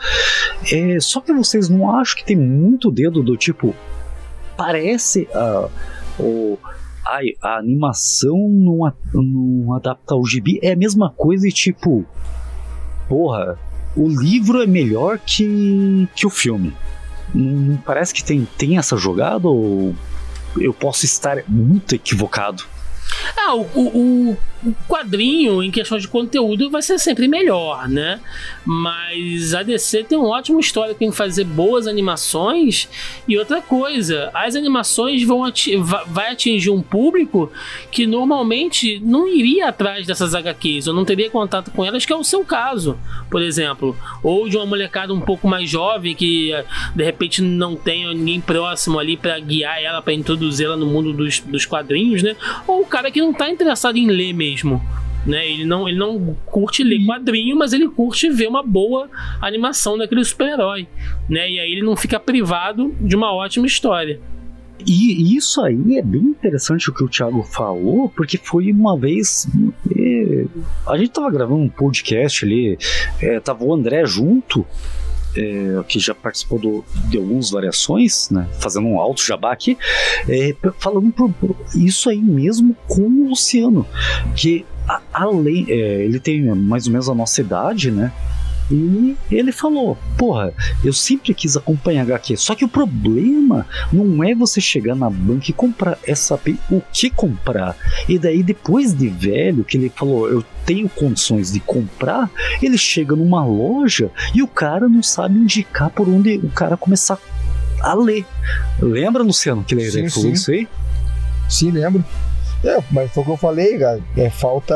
É, só que vocês não acham que tem muito dedo do tipo parece uh, o a, a animação não, não adapta ao gibi é a mesma coisa e tipo porra o livro é melhor que, que o filme não parece que tem, tem essa jogada ou eu posso estar muito equivocado. Ah, o, o, o quadrinho, em questão de conteúdo, vai ser sempre melhor, né? Mas a DC tem um ótimo histórico em fazer boas animações. E outra coisa, as animações vão ati vai atingir um público que normalmente não iria atrás dessas HQs, ou não teria contato com elas, que é o seu caso, por exemplo. Ou de uma molecada um pouco mais jovem que de repente não tem ninguém próximo ali para guiar ela, para introduzi-la no mundo dos, dos quadrinhos, né? Ou o cara que não tá interessado em ler mesmo mesmo. Né? Ele, não, ele não curte ler quadrinho, mas ele curte ver uma boa animação daquele super-herói. Né? E aí ele não fica privado de uma ótima história. E isso aí é bem interessante o que o Thiago falou, porque foi uma vez. É, a gente tava gravando um podcast ali, é, tava o André junto, é, que já participou do, de algumas variações, né, fazendo um alto jabá aqui, é, falando por, isso aí mesmo com o Luciano, que além, é, ele tem mais ou menos a nossa idade, né, e ele falou: Porra, eu sempre quis acompanhar HQ. Só que o problema não é você chegar na banca e comprar, é saber o que comprar. E daí, depois de velho, que ele falou: Eu tenho condições de comprar, ele chega numa loja e o cara não sabe indicar por onde o cara começar a ler. Lembra, Luciano, que ele sim, falou sim. isso aí? Sim, lembro. É, mas foi o que eu falei, cara. É falta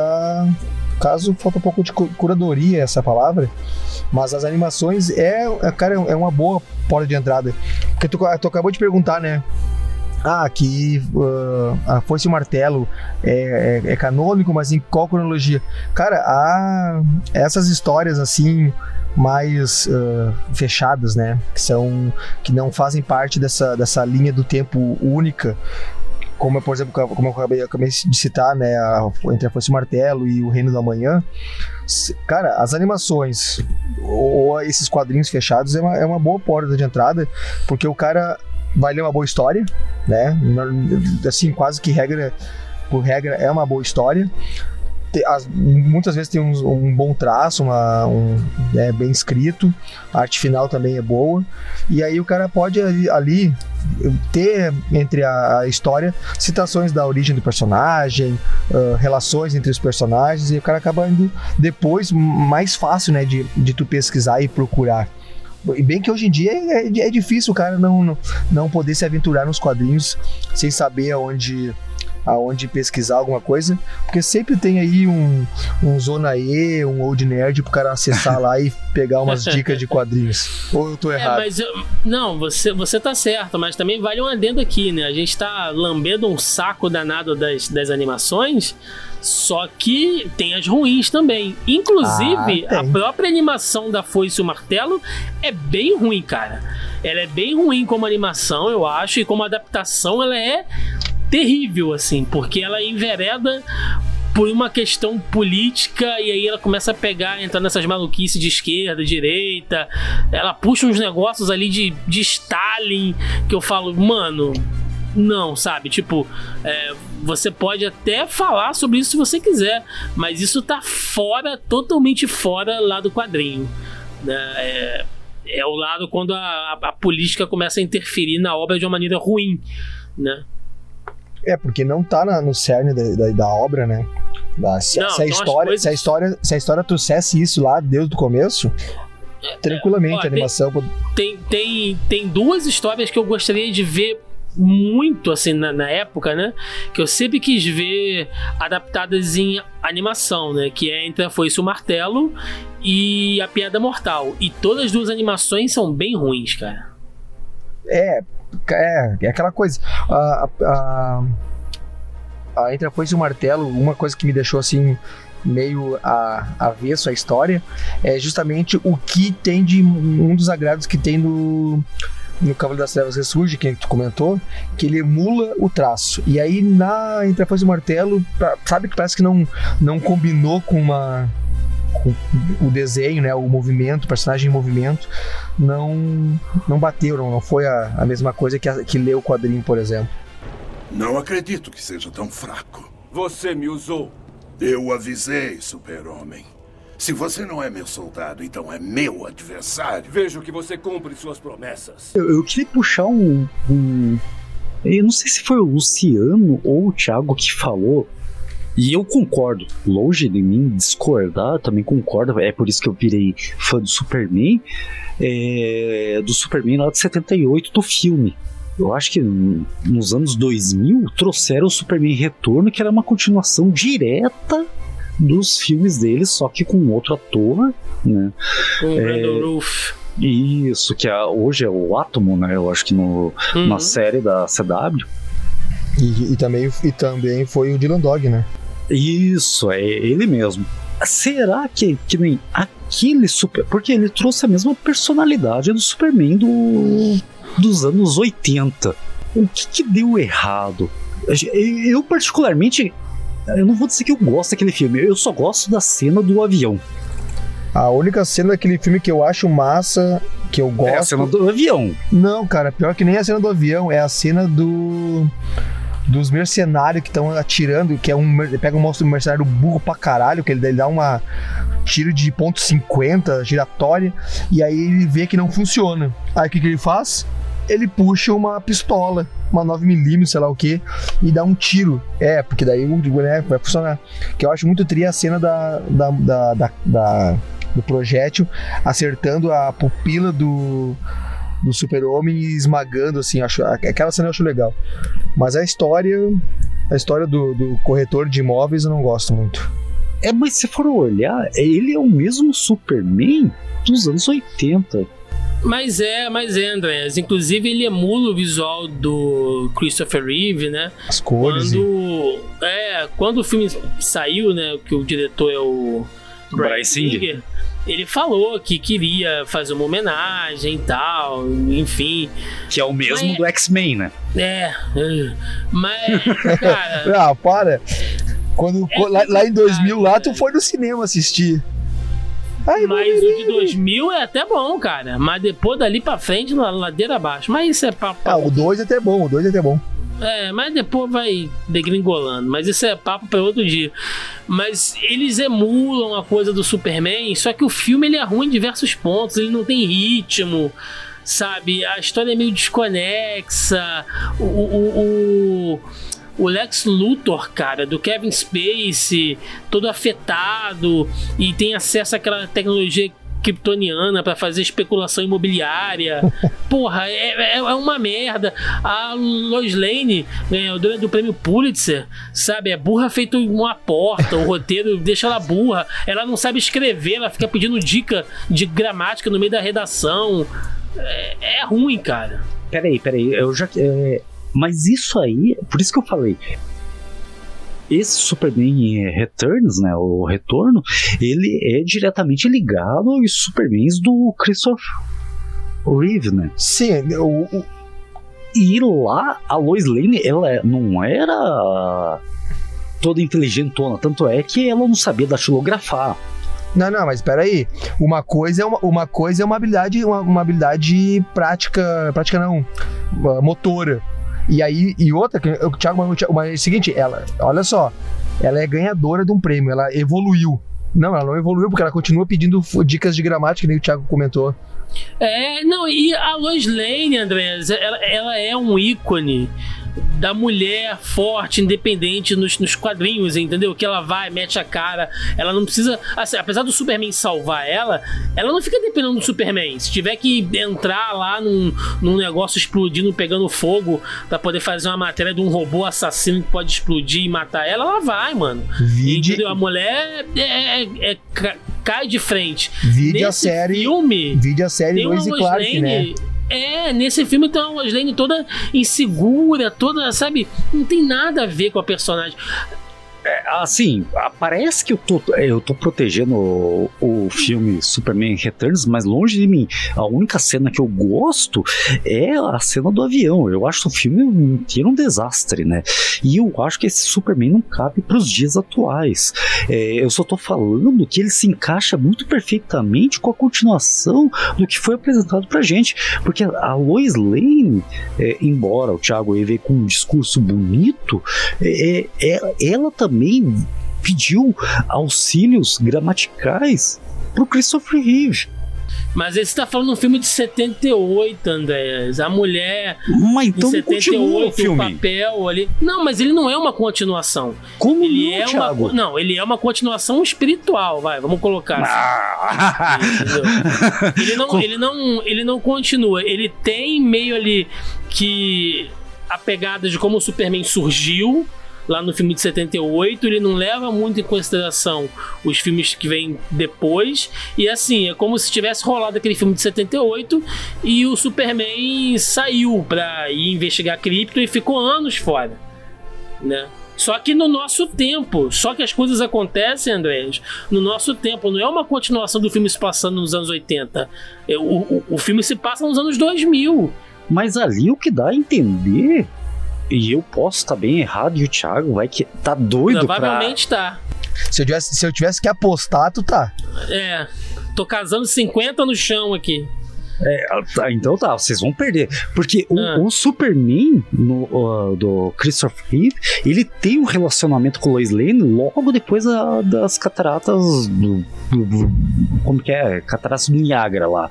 caso falta um pouco de curadoria essa palavra, mas as animações é, é, cara, é uma boa porta de entrada. Porque tu, tu acabou de perguntar, né? Ah, que uh, a Foice e o Martelo é, é, é, canônico, mas em qual cronologia? Cara, há essas histórias assim mais uh, fechadas, né? Que são que não fazem parte dessa, dessa linha do tempo única como por exemplo, como eu acabei, acabei de citar, né, a, entre a Foice Martelo e o Reino da Manhã, cara, as animações ou esses quadrinhos fechados é uma, é uma boa porta de entrada, porque o cara vai ler uma boa história, né, assim, quase que regra por regra é uma boa história, as, muitas vezes tem um, bom traço, uma, um, é, bem escrito, a arte final também é boa, e aí o cara pode ali, ali ter entre a, a, história citações da origem do personagem, uh, relações entre os personagens, e o cara acaba indo depois mais fácil né, de, de tu pesquisar e procurar. E bem que hoje em dia é, é, é difícil o cara não, não, não poder se aventurar nos quadrinhos sem saber aonde aonde pesquisar alguma coisa, porque sempre tem aí um, um Zona E, um Old Nerd pro cara acessar lá e pegar umas dicas de quadrinhos. Ou eu tô é, errado? É, mas eu, não, você, você tá certo, mas também vale um adendo aqui, né? A gente tá lambendo um saco danado das, das animações. Só que tem as ruins também. Inclusive, ah, a própria animação da Foice e o Martelo é bem ruim, cara. Ela é bem ruim como animação, eu acho, e como adaptação ela é terrível, assim, porque ela envereda por uma questão política e aí ela começa a pegar, entrar nessas maluquices de esquerda, direita. Ela puxa uns negócios ali de, de Stalin que eu falo, mano, Não, sabe? Tipo, é, você pode até falar sobre isso se você quiser, mas isso tá fora, totalmente fora lá do quadrinho. Né? É, é o lado quando a, a, a política começa a interferir na obra de uma maneira ruim, né? É, porque não tá na- no cerne da, da, da obra, né? Da- se, Não, se a então história, coisas- se, a história, se a história trouxesse isso lá desde o começo, tranquilamente ó, a animação. tem, tem, tem duas histórias que eu gostaria de ver muito assim na, na época, né? Que eu sempre quis ver adaptadas em animação, né? Que é entre a Foice e o Martelo e a Piada Mortal. E todas as duas animações são bem ruins, cara. É, é, é aquela coisa. A, a, a, Entre a e o Martelo, uma coisa que me deixou assim meio a, avesso à história é justamente o que tem de um dos agrados que tem no no Cavaleiro das Trevas Ressurge, que tu comentou, que ele emula o traço. E aí na Entre a e o Martelo, pra- sabe que parece que não, não combinou com uma o desenho, né, o movimento, o personagem em movimento, não não bateu, não, não foi a, a mesma coisa que, a, que leu o quadrinho, por exemplo. Não acredito que seja tão fraco. Você me usou. Eu avisei, super-homem. Se você não é meu soldado, então é meu adversário. Vejo que você cumpre suas promessas. Eu, eu queria puxar um, um- Eu não sei se foi o Luciano ou o Thiago que falou. E eu concordo. Longe de mim discordar, também concordo. É por isso que eu virei fã do Superman. é, do Superman lá de 78 do filme. Eu acho que nos anos 2000 trouxeram o Superman Retorno, que era uma continuação direta dos filmes deles, só que com outro ator, né? Com o É, Brandon Roof. Isso, que é- hoje é o Átomo, né? Eu acho que no, Uhum. na série da CW. E, e também, e também foi o Dylan Dog, né? Isso, é ele mesmo. Será que, que nem aquele super. Porque ele trouxe a mesma personalidade do Superman do, dos anos 80. O que, que deu errado? Eu, particularmente. Eu não vou dizer que eu gosto daquele filme, eu só gosto da cena do avião. A única cena daquele filme que eu acho massa, que eu gosto. É a cena do avião. Não, cara, pior que nem a cena do avião, é a cena do. Dos mercenários que estão atirando, que é um. pega um monstro mercenário burro pra caralho, que ele, ele dá uma tiro de ponto .50 giratória, e aí ele vê que não funciona. Aí o que, que ele faz? Ele puxa uma pistola, uma 9mm, sei lá o que, e dá um tiro. É, porque daí o né, vai funcionar. Que eu acho muito tri a cena da, da, da, da- da- do projétil acertando a pupila do, do super-homem e esmagando, assim, acho, aquela cena eu acho legal. Mas a história, a história do, do corretor de imóveis eu não gosto muito. É, mas se for olhar, ele é o mesmo Superman dos anos 80. Mas é, mas é, Andrés. Inclusive, ele emula o visual do Christopher Reeve, né? As cores. e- Quando, é, quando o filme saiu, né? Que o diretor é o Brian Singer. Ele falou que queria fazer uma homenagem e tal, enfim. Que é o mesmo Mas- do X-Men, né? É, é. mas, cara, Ah, para! Quando, É lá, lá em 2000, lá tu complicado, foi no cinema assistir. Ai, mas o de Wolverine. 2000 é até bom, cara. Mas depois dali pra frente, na ladeira abaixo. Mas isso é papo. Ah, o 2 é até bom, o 2 é até bom. É, mas depois vai degringolando. Mas isso é papo para outro dia. Mas eles emulam a coisa do Superman, só que o filme ele é ruim em diversos pontos. Ele não tem ritmo, sabe? A história é meio desconexa. O, o, o, o Lex Luthor, cara, do Kevin Spacey, todo afetado e tem acesso àquela tecnologia kryptoniana para fazer especulação imobiliária. Porra, é, é, é uma merda. A Lois Lane, ganhadora do prêmio Pulitzer, sabe? É burra feito uma porta. O roteiro deixa ela burra. Ela não sabe escrever, ela fica pedindo dica de gramática no meio da redação. É, é ruim, cara. Peraí, peraí, eu já. é, mas isso aí, por isso que eu falei. Esse Superman Returns, né? O Retorno, ele é diretamente ligado aos Supermans do Christopher Reeve, né? Sim, o, o- E lá, a Lois Lane, ela não era toda inteligentona, tanto é que ela não sabia datilografar. Não, não, mas peraí. Uma coisa é uma, uma coisa é uma habilidade, uma, uma habilidade prática. Prática não. motora. E aí, e outra, que o Thiago, Thiago- mas é o seguinte, ela, olha só, ela é ganhadora de um prêmio, ela evoluiu. Não, ela não evoluiu porque ela continua pedindo dicas de gramática, nem o Thiago comentou. É, não, e a Lois Lane, Andrés, ela, ela é um ícone da mulher forte, independente nos, nos quadrinhos, entendeu? Que ela vai, mete a cara, ela não precisa. assim, apesar do Superman salvar ela, ela não fica dependendo do Superman. Se tiver que entrar lá num, num negócio explodindo, pegando fogo, pra poder fazer uma matéria de um robô assassino que pode explodir e matar ela, ela vai, mano. Vide, Entendeu? A mulher é, é- é- ca- cai de frente. vide a Nesse série. filme. Vide a série Lois e Clark, Lane- né? É, nesse filme tem uma Lois Lane toda insegura, toda, sabe? Não tem nada a ver com a personagem. Assim, ah, parece que eu tô, eu tô protegendo o, o filme Superman Returns, mas longe de mim. A única cena que eu gosto é a cena do avião. Eu acho o filme inteiro um desastre, né? E eu acho que esse Superman não cabe pros dias atuais. É, eu só tô falando que ele se encaixa muito perfeitamente com a continuação do que foi apresentado pra gente. Porque a Lois Lane, é, embora o Thiago veio com um discurso bonito, é, é- ela também pediu auxílios gramaticais pro Christopher Reeve. Mas esse tá falando de um filme de 78, Andréas. A mulher Mas então em não continua o 78, o filme. papel ali. Não, mas ele não é uma continuação. Como Ele não, é uma. Thiago? Não, ele é uma continuação espiritual, vai, vamos colocar assim. Ah! Ele não, ele, não, ele não continua. Ele tem meio ali que a pegada de como o Superman surgiu lá no filme de 78. Ele não leva muito em consideração os filmes que vêm depois. E assim, é como se tivesse rolado aquele filme de 78 e o Superman saiu pra ir investigar Krypton e ficou anos fora. Né? Só que no nosso tempo, só que as coisas acontecem, Andrés, no nosso tempo. Não é uma continuação do filme se passando nos anos 80. É, O, o, o filme se passa nos anos 2000. Mas ali o que dá a entender, e eu posso estar bem errado, e o Thiago vai que tá doido pra... Provavelmente tá. Se eu, tivesse, se eu tivesse que apostar, tu tá. É. Tô casando 50 no chão aqui. Ah, tá, então tá, vocês vão perder. Porque o, Ah. o Superman no, ah, do Christopher Reeve, ele tem um relacionamento com Lois Lane logo depois da- das cataratas do, do- do- Como que é? Cataratas do Niágara lá.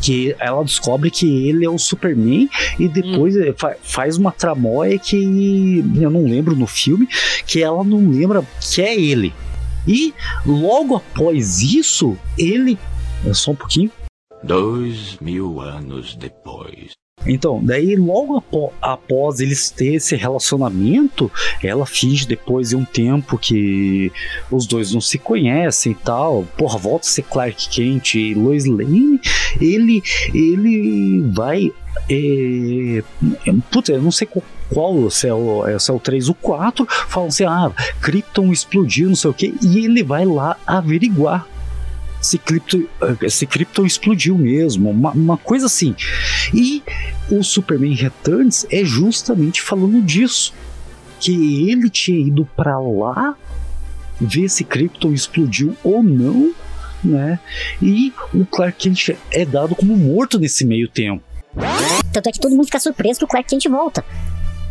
Que ela descobre que ele é o Superman e depois eh, fa- faz uma tramóia que eu não lembro no filme, que ela não lembra que é ele. E logo após isso, ele. é Só um pouquinho. Dois mil anos depois. Então, daí logo apo- após eles ter esse relacionamento, ela finge depois de um tempo que os dois não se conhecem e tal. Porra, volta a ser Clark Kent e Lois Lane. Ele, ele vai. É, puta, eu não sei qual, qual se, é o, é, se é o 3 ou 4. Falam assim: ah, Krypton explodiu, não sei o que. E ele vai lá averiguar se Krypton, se Krypton explodiu mesmo, uma, uma coisa assim. E o Superman Returns é justamente falando disso. Que ele tinha ido pra lá ver se Krypton explodiu ou não, né? E o Clark Kent é dado como morto nesse meio tempo. Tanto é que todo mundo fica surpreso que o Clark Kent volta.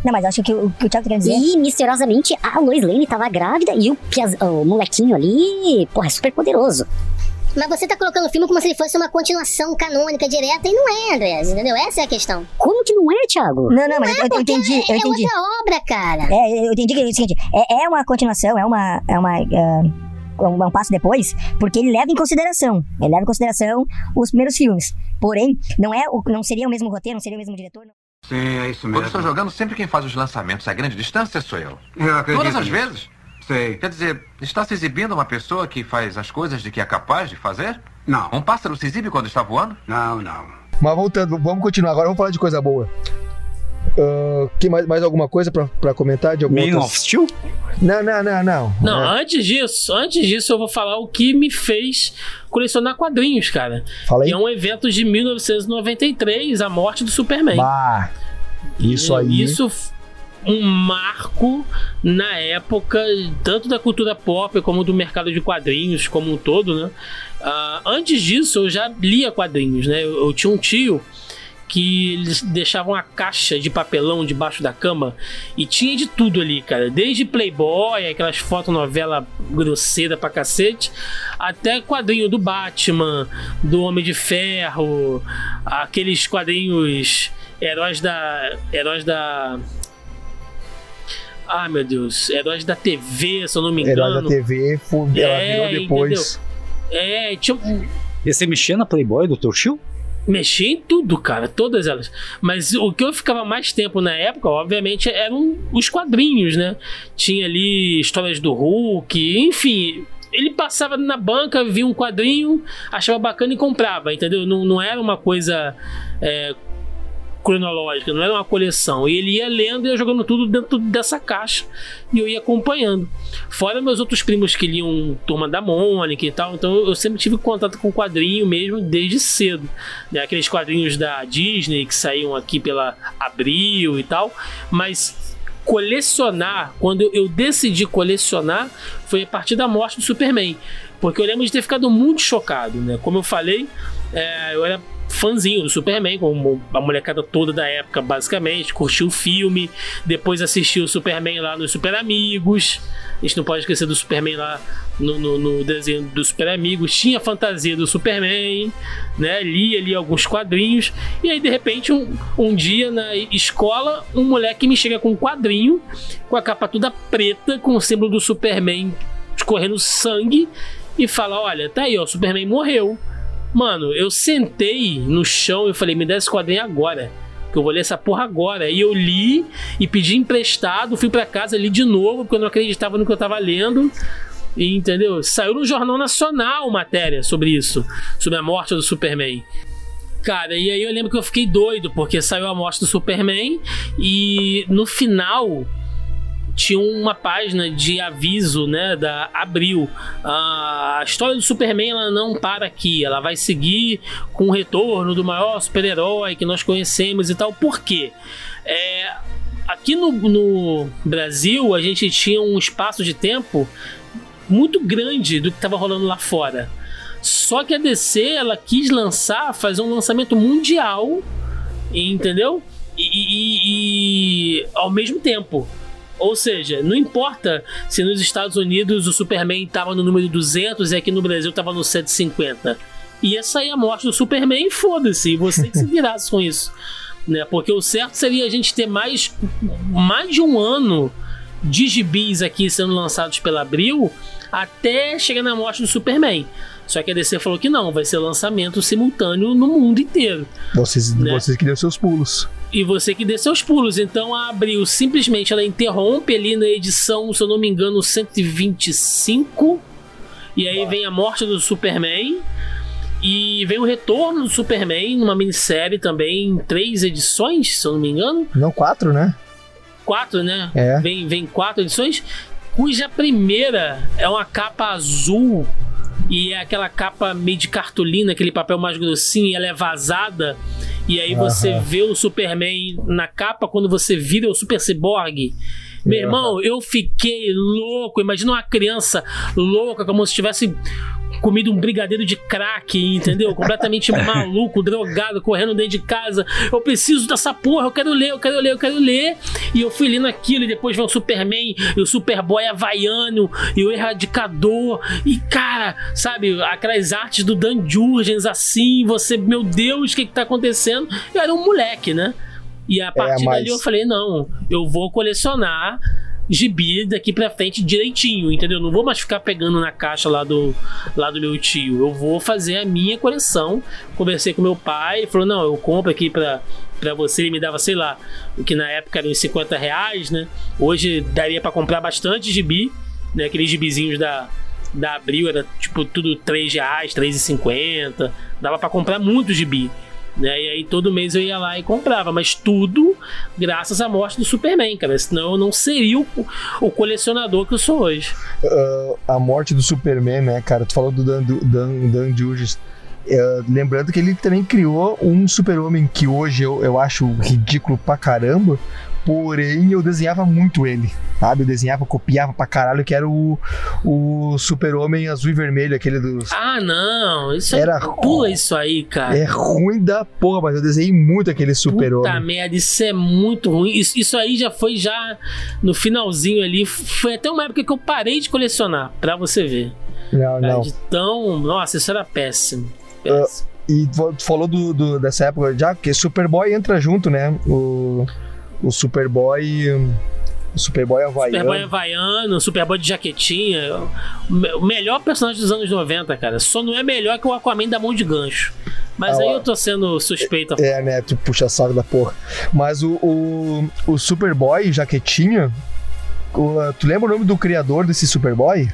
Não, mas acho que o, o Thiago tá querendo dizer. E misteriosamente a Lois Lane tava grávida e o, o molequinho ali, porra, é super poderoso. Mas você tá colocando o filme como se ele fosse uma continuação canônica direta e não é, Andrés, entendeu? Essa é a questão. Como que não é, Thiago? Não, não, mas é eu, eu entendi, eu é entendi. outra obra, cara. É, eu entendi que é o seguinte, é, é uma continuação, é uma. É uma ah, um, um passo depois, porque ele leva em consideração. Ele leva em consideração os primeiros filmes. Porém, não é o, não seria o mesmo roteiro, não seria o mesmo diretor. não. Sim, é isso Quando mesmo. estou jogando, sempre quem faz os lançamentos a grande distância sou eu. Eu Todas as vezes? Sei. Quer dizer, está se exibindo uma pessoa que faz as coisas de que é capaz de fazer? Não. Um pássaro se exibe quando está voando? Não, não. Mas voltando, vamos continuar agora, vamos falar de coisa boa. Ah, que mais, mais alguma coisa pra, pra comentar? De alguma Man of Steel? Não, não, não, não. Não, É, antes disso, antes disso eu vou falar o que me fez colecionar quadrinhos, cara. Fala aí. Que é um evento de 1993, a morte do Superman. Bah, isso aí. Isso um marco na época, tanto da cultura pop como do mercado de quadrinhos como um todo, né? Ah, antes disso, eu já lia quadrinhos, né? Eu, eu tinha um tio que eles deixavam a caixa de papelão debaixo da cama e tinha de tudo ali, cara. Desde Playboy, aquelas fotonovela grosseira pra cacete, até quadrinho do Batman, do Homem de Ferro, aqueles quadrinhos heróis da heróis da ah, meu Deus, heróis da TV, se eu não me engano. Herói da TV, ela É, virou depois. É, tinha E você mexia na Playboy do teu tio? mexia em tudo, cara, todas elas. Mas o que eu ficava mais tempo na época, obviamente, eram os quadrinhos, né? Tinha ali histórias do Hulk, enfim. Ele passava na banca, via um quadrinho, achava bacana e comprava, entendeu? Não, não era uma coisa é, cronológica, não era uma coleção. E ele ia lendo e ia jogando tudo dentro dessa caixa e eu ia acompanhando. Fora meus outros primos que liam Turma da Mônica e tal, então eu sempre tive contato com quadrinho mesmo desde cedo. Né? Aqueles quadrinhos da Disney que saíam aqui pela Abril e tal, mas colecionar, quando eu- decidi colecionar, foi a partir da morte do Superman. Porque eu lembro de ter ficado muito chocado, né? Como eu falei, é, eu era fãzinho do Superman, como a molecada toda da época, basicamente. Curtiu o filme, depois assistiu o Superman lá nos Super Amigos. A gente não pode esquecer do Superman lá no, no- no desenho dos Super Amigos. Tinha fantasia do Superman, né? Lia ali alguns quadrinhos. E aí, de repente, um, um dia na escola, um moleque me chega com um quadrinho, com a capa toda preta, com o símbolo do Superman escorrendo sangue, e fala: Olha, tá aí, ó, o Superman morreu. Mano, eu sentei no chão e falei: Me dá esse quadrinho agora. Que eu vou ler essa porra agora. E eu li e pedi emprestado, fui pra casa, li de novo, porque eu não acreditava no que eu tava lendo. E, entendeu? Saiu no Jornal Nacional matéria sobre isso, sobre a morte do Superman. Cara, e aí eu lembro que eu fiquei doido, porque saiu a morte do Superman e no final tinha uma página de aviso, né, da Abril. A história do Superman ela não para aqui, ela vai seguir com o retorno do maior super-herói que nós conhecemos e tal. Por quê? É, aqui no, no Brasil a gente tinha um espaço de tempo muito grande do que estava rolando lá fora. Só que a DC ela quis lançar, fazer um lançamento mundial, entendeu? E, e- e- ao mesmo tempo. Ou seja, não importa se nos Estados Unidos o Superman estava no número 200 e aqui no Brasil estava no 150. Ia sair a morte do Superman e foda-se, e você que se virasse com isso. Né? Porque o certo seria a gente ter mais, mais de um ano de gibis aqui sendo lançados pela Abril até chegar na morte do Superman. Só que a DC falou que não, vai ser lançamento simultâneo no mundo inteiro. Vocês, Né? vocês que deu seus pulos. E você que dê seus pulos. Então a Abril simplesmente ela interrompe ali na edição, se eu não me engano, 125. E aí vem a morte do Superman. E vem o retorno do Superman numa minissérie também, em três edições, se eu não me engano. Não, quatro, né? Quatro, né? É. Vem, vem quatro edições, cuja primeira é uma capa azul e é aquela capa meio de cartolina, aquele papel mais grossinho, e ela é vazada. E aí você Aham. vê o Superman na capa quando você vira o Super Cyborg. Meu irmão, eu fiquei louco. Imagina uma criança louca, como se tivesse comido um brigadeiro de crack, entendeu? Completamente maluco, drogado, correndo dentro de casa. Eu preciso dessa porra, eu quero ler, eu quero ler, eu quero ler. E eu fui lendo aquilo, e depois vem o Superman, e o Superboy havaiano, e o Erradicador. E cara, sabe, aquelas artes do Dan Jurgens assim, você, meu Deus, o que que tá acontecendo? Eu era um moleque, né? E a partir mas- dali eu falei, não, eu vou colecionar gibi daqui pra frente direitinho, entendeu? Não vou mais ficar pegando na caixa lá do, lá do meu tio. Eu vou fazer a minha coleção. Conversei com meu pai, ele falou: não, eu compro aqui pra, pra você. Ele me dava, sei lá, o que na época eram uns 50 reais, né? Hoje daria pra comprar bastante gibi, né? Aqueles gibizinhos da. Da Abril era tipo tudo 3 reais, 3,50. Dava pra comprar muito gibi. Né? E aí todo mês eu ia lá e comprava, mas tudo graças à morte do Superman, cara. Senão eu não seria o, o colecionador que eu sou hoje. Ah, a morte do Superman, né, cara? Tu falou do Dan, Dan, Dan Jurgens. É, lembrando que ele também criou um super-homem que hoje eu, eu acho ridículo pra caramba, Porém, eu desenhava muito ele, sabe? Eu desenhava, copiava pra caralho, que era o, o super-homem azul e vermelho, aquele dos... Ah, não. Isso aí, Era pula isso aí, cara. É ruim da porra, mas eu desenhei muito aquele Puta super-homem. merda, isso é muito ruim. Isso, isso aí já foi já no finalzinho ali. Foi até uma época que eu parei de colecionar, pra você ver. Não, não. De tão. Nossa, isso era péssimo. Ah, péssimo. e tu falou do, do- dessa época já, porque Superboy entra junto, né? O, o Superboy. O Superboy Havaiano. Superboy Havaiano, Superboy de jaquetinha. O me- o melhor personagem dos anos 90, cara. Só não é melhor que o Aquaman da mão de gancho. Mas Ah, aí eu tô sendo suspeito. É, né? Tu puxa saco da porra. Mas o, o, o Superboy Jaquetinha. o- tu lembra o nome do criador desse Superboy?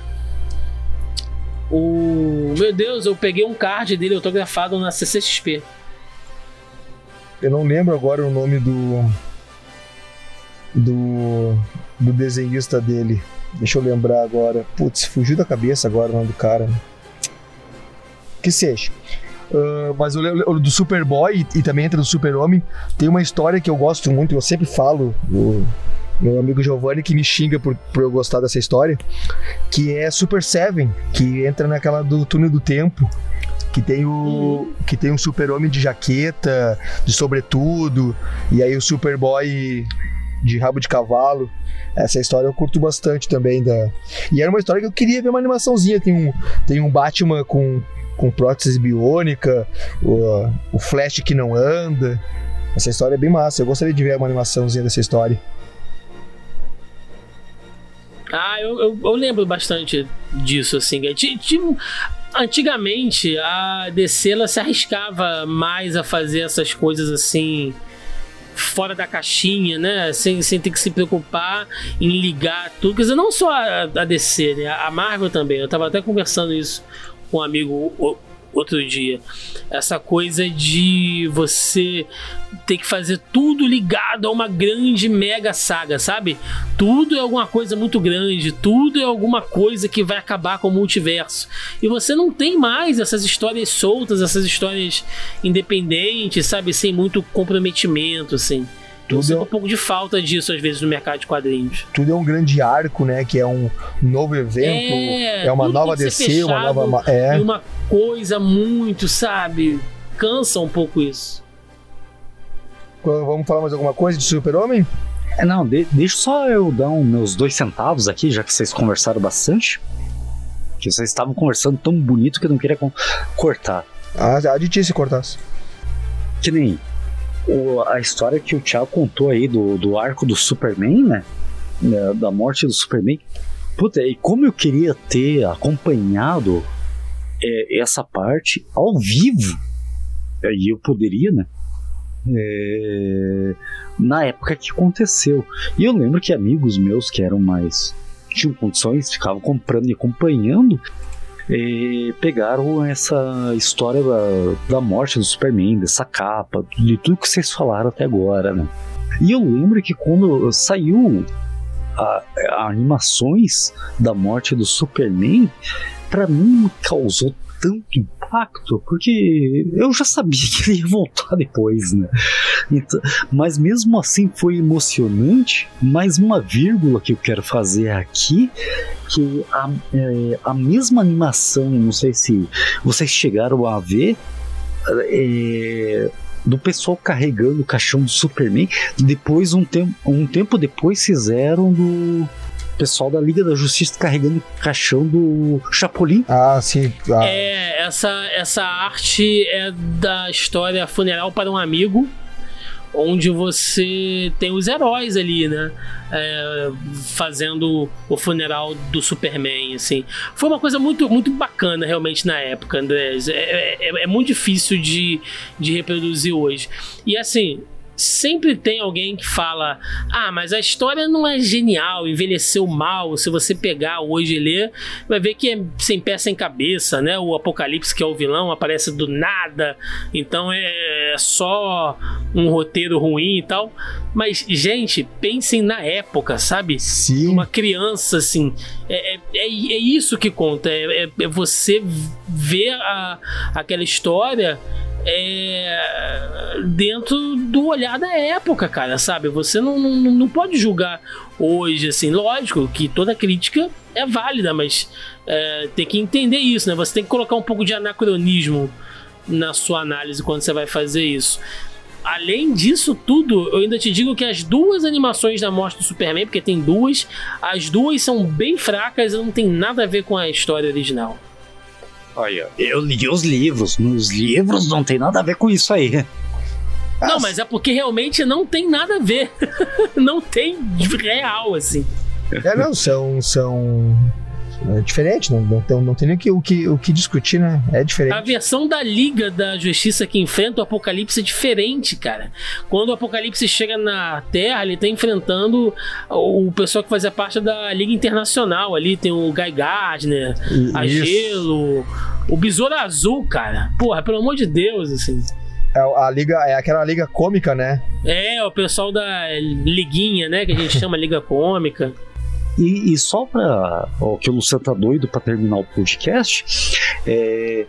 O. Meu Deus, eu peguei um card dele autografado na CCXP. Eu não lembro agora o nome do. Do. Do desenhista dele. Deixa eu lembrar agora. Putz, fugiu da cabeça agora o nome do cara. Que seja. Ah, mas eu lembro do Superboy e, também entra do Super-Homem. Tem uma história que eu gosto muito, eu sempre falo. Meu amigo Giovanni que me xinga por, por eu gostar dessa história. Que é Super Seven, que entra naquela do túnel do tempo. Que tem o. Que tem um super-homem de jaqueta, de sobretudo, e aí o Superboy de rabo de cavalo. Essa história eu curto bastante também. Da... E era uma história que eu queria ver uma animaçãozinha. Tem um, tem um Batman com, com prótese biônica, o, o Flash que não anda. Essa história é bem massa. Eu gostaria de ver uma animaçãozinha dessa história. Ah, eu, eu, eu lembro bastante disso, assim. Ti- ti- Antigamente, a DC ela se arriscava mais a fazer essas coisas assim fora da caixinha, né? Sem, sem ter que se preocupar em ligar tudo. Quer dizer, não só a, a DC, né? A Marvel também. Eu tava até conversando isso com um amigo outro dia. Essa coisa de você ter que fazer tudo ligado a uma grande mega saga, sabe? Tudo é alguma coisa muito grande, tudo é alguma coisa que vai acabar com o multiverso. E você não tem mais essas histórias soltas, essas histórias independentes, sabe? Sem muito comprometimento, assim. Eu Tudo é- um pouco de falta disso às vezes no mercado de quadrinhos. Tudo é um grande arco, né? Que é um novo evento, é, uma tudo nova DC, uma nova. É. uma coisa muito, sabe? Cansa um pouco isso. Vamos falar mais alguma coisa de Super-Homem? É, não, de- deixa só eu dar um, meus dois centavos aqui, já que vocês conversaram bastante. Que vocês estavam conversando tão bonito que eu não queria cortar. Ah, a de ti se cortasse. Que nem o- a história que o Thiago contou aí do, do arco do Superman, né? Da- Da morte do Superman. Puta, e como eu queria ter acompanhado é, essa parte ao vivo, é, e eu poderia, né? É, na época que aconteceu. E eu lembro que amigos meus que eram mais. tinham condições, ficavam comprando e acompanhando. é, pegaram essa história da, da morte do Superman, dessa capa, de tudo que vocês falaram até agora, né? E eu lembro que quando saiu a, a animações da morte do Superman, pra mim causou tanto impacto, porque eu já sabia que ele ia voltar depois, né? Então, mas mesmo assim foi emocionante. Mais uma vírgula que eu quero fazer aqui, que a, é, a mesma animação, não sei se vocês chegaram a ver, é, do pessoal carregando o caixão do Superman. Depois, um, tempo um tempo depois, fizeram do pessoal da Liga da Justiça carregando o caixão do Chapolin. Ah, sim. Ah, É, essa, essa arte é da história Funeral para um Amigo, onde você tem os heróis ali, né? É, fazendo o funeral do Superman, assim. Foi uma coisa muito, muito bacana, realmente, na época, André. É, é- é muito difícil de, de reproduzir hoje. E, assim, sempre tem alguém que fala: Ah, mas a história não é genial, envelheceu mal. Se você pegar hoje e ler, vai ver que é sem pé sem cabeça, né? O Apocalipse, que é o vilão, aparece do nada. Então é só um roteiro ruim e tal. Mas, gente, pensem na época, sabe? Sim. Uma criança, assim. É, é, é, é isso que conta. É, é- é você ver a, aquela história é, dentro do olhar da época, cara, sabe? Você não, não, não pode julgar hoje, assim, lógico que toda crítica é válida, mas é, tem que entender isso, né? Você tem que colocar um pouco de anacronismo na sua análise quando você vai fazer isso. Além disso tudo, eu ainda te digo que as duas animações da morte do Superman, porque tem duas, as duas são bem fracas e não tem nada a ver com a história original. Olha, eu li os livros. Nos livros não tem nada a ver com isso aí. Não, mas é porque realmente não tem nada a ver. não tem real, assim. É, não, são. são é diferente, não, não, tem, não tem nem o que, o, que, o que discutir, né? É diferente. A versão da Liga da Justiça que enfrenta o Apocalipse é diferente, cara. Quando o Apocalipse chega na Terra, ele tá enfrentando o pessoal que fazia parte da Liga Internacional ali. Tem o Guy Gardner, a Gelo, o Besouro Azul, cara. Porra, pelo amor de Deus, assim. É a liga, é aquela liga cômica, né? É, o pessoal da liguinha, né? Que a gente chama Liga Cômica. E, e só para o que o Luciano tá doido para terminar o podcast, é,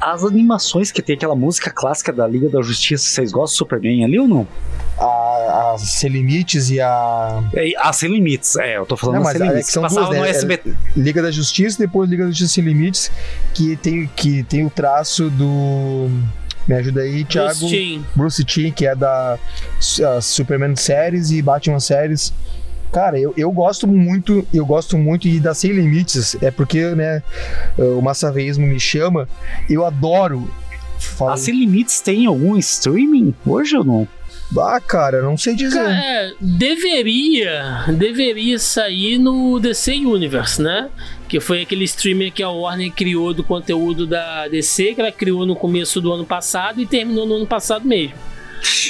as animações que tem aquela música clássica da Liga da Justiça, vocês gostam do Superman ali ou não? A, a Sem Limites e a. É, a Sem Limites, é, eu tô falando Não, da mas Sem é Limites, que são que passava duas, né? no SBT. É Liga da Justiça e depois Liga da Justiça Sem Limites, que tem, que tem o traço do. Me ajuda aí, Thiago. Timm. Bruce Timm, que é da Superman séries e Batman séries. Cara, eu, eu gosto muito, eu gosto muito e da Sem Limites, é porque, né, o massaveísmo me chama, eu adoro. A Sem Limites tem algum streaming hoje ou não? Ah, cara, não sei dizer. Cara, é, deveria, deveria sair no DC Universe, né? Que foi aquele streamer que a Warner criou do conteúdo da DC, que ela criou no começo do ano passado e terminou no ano passado mesmo.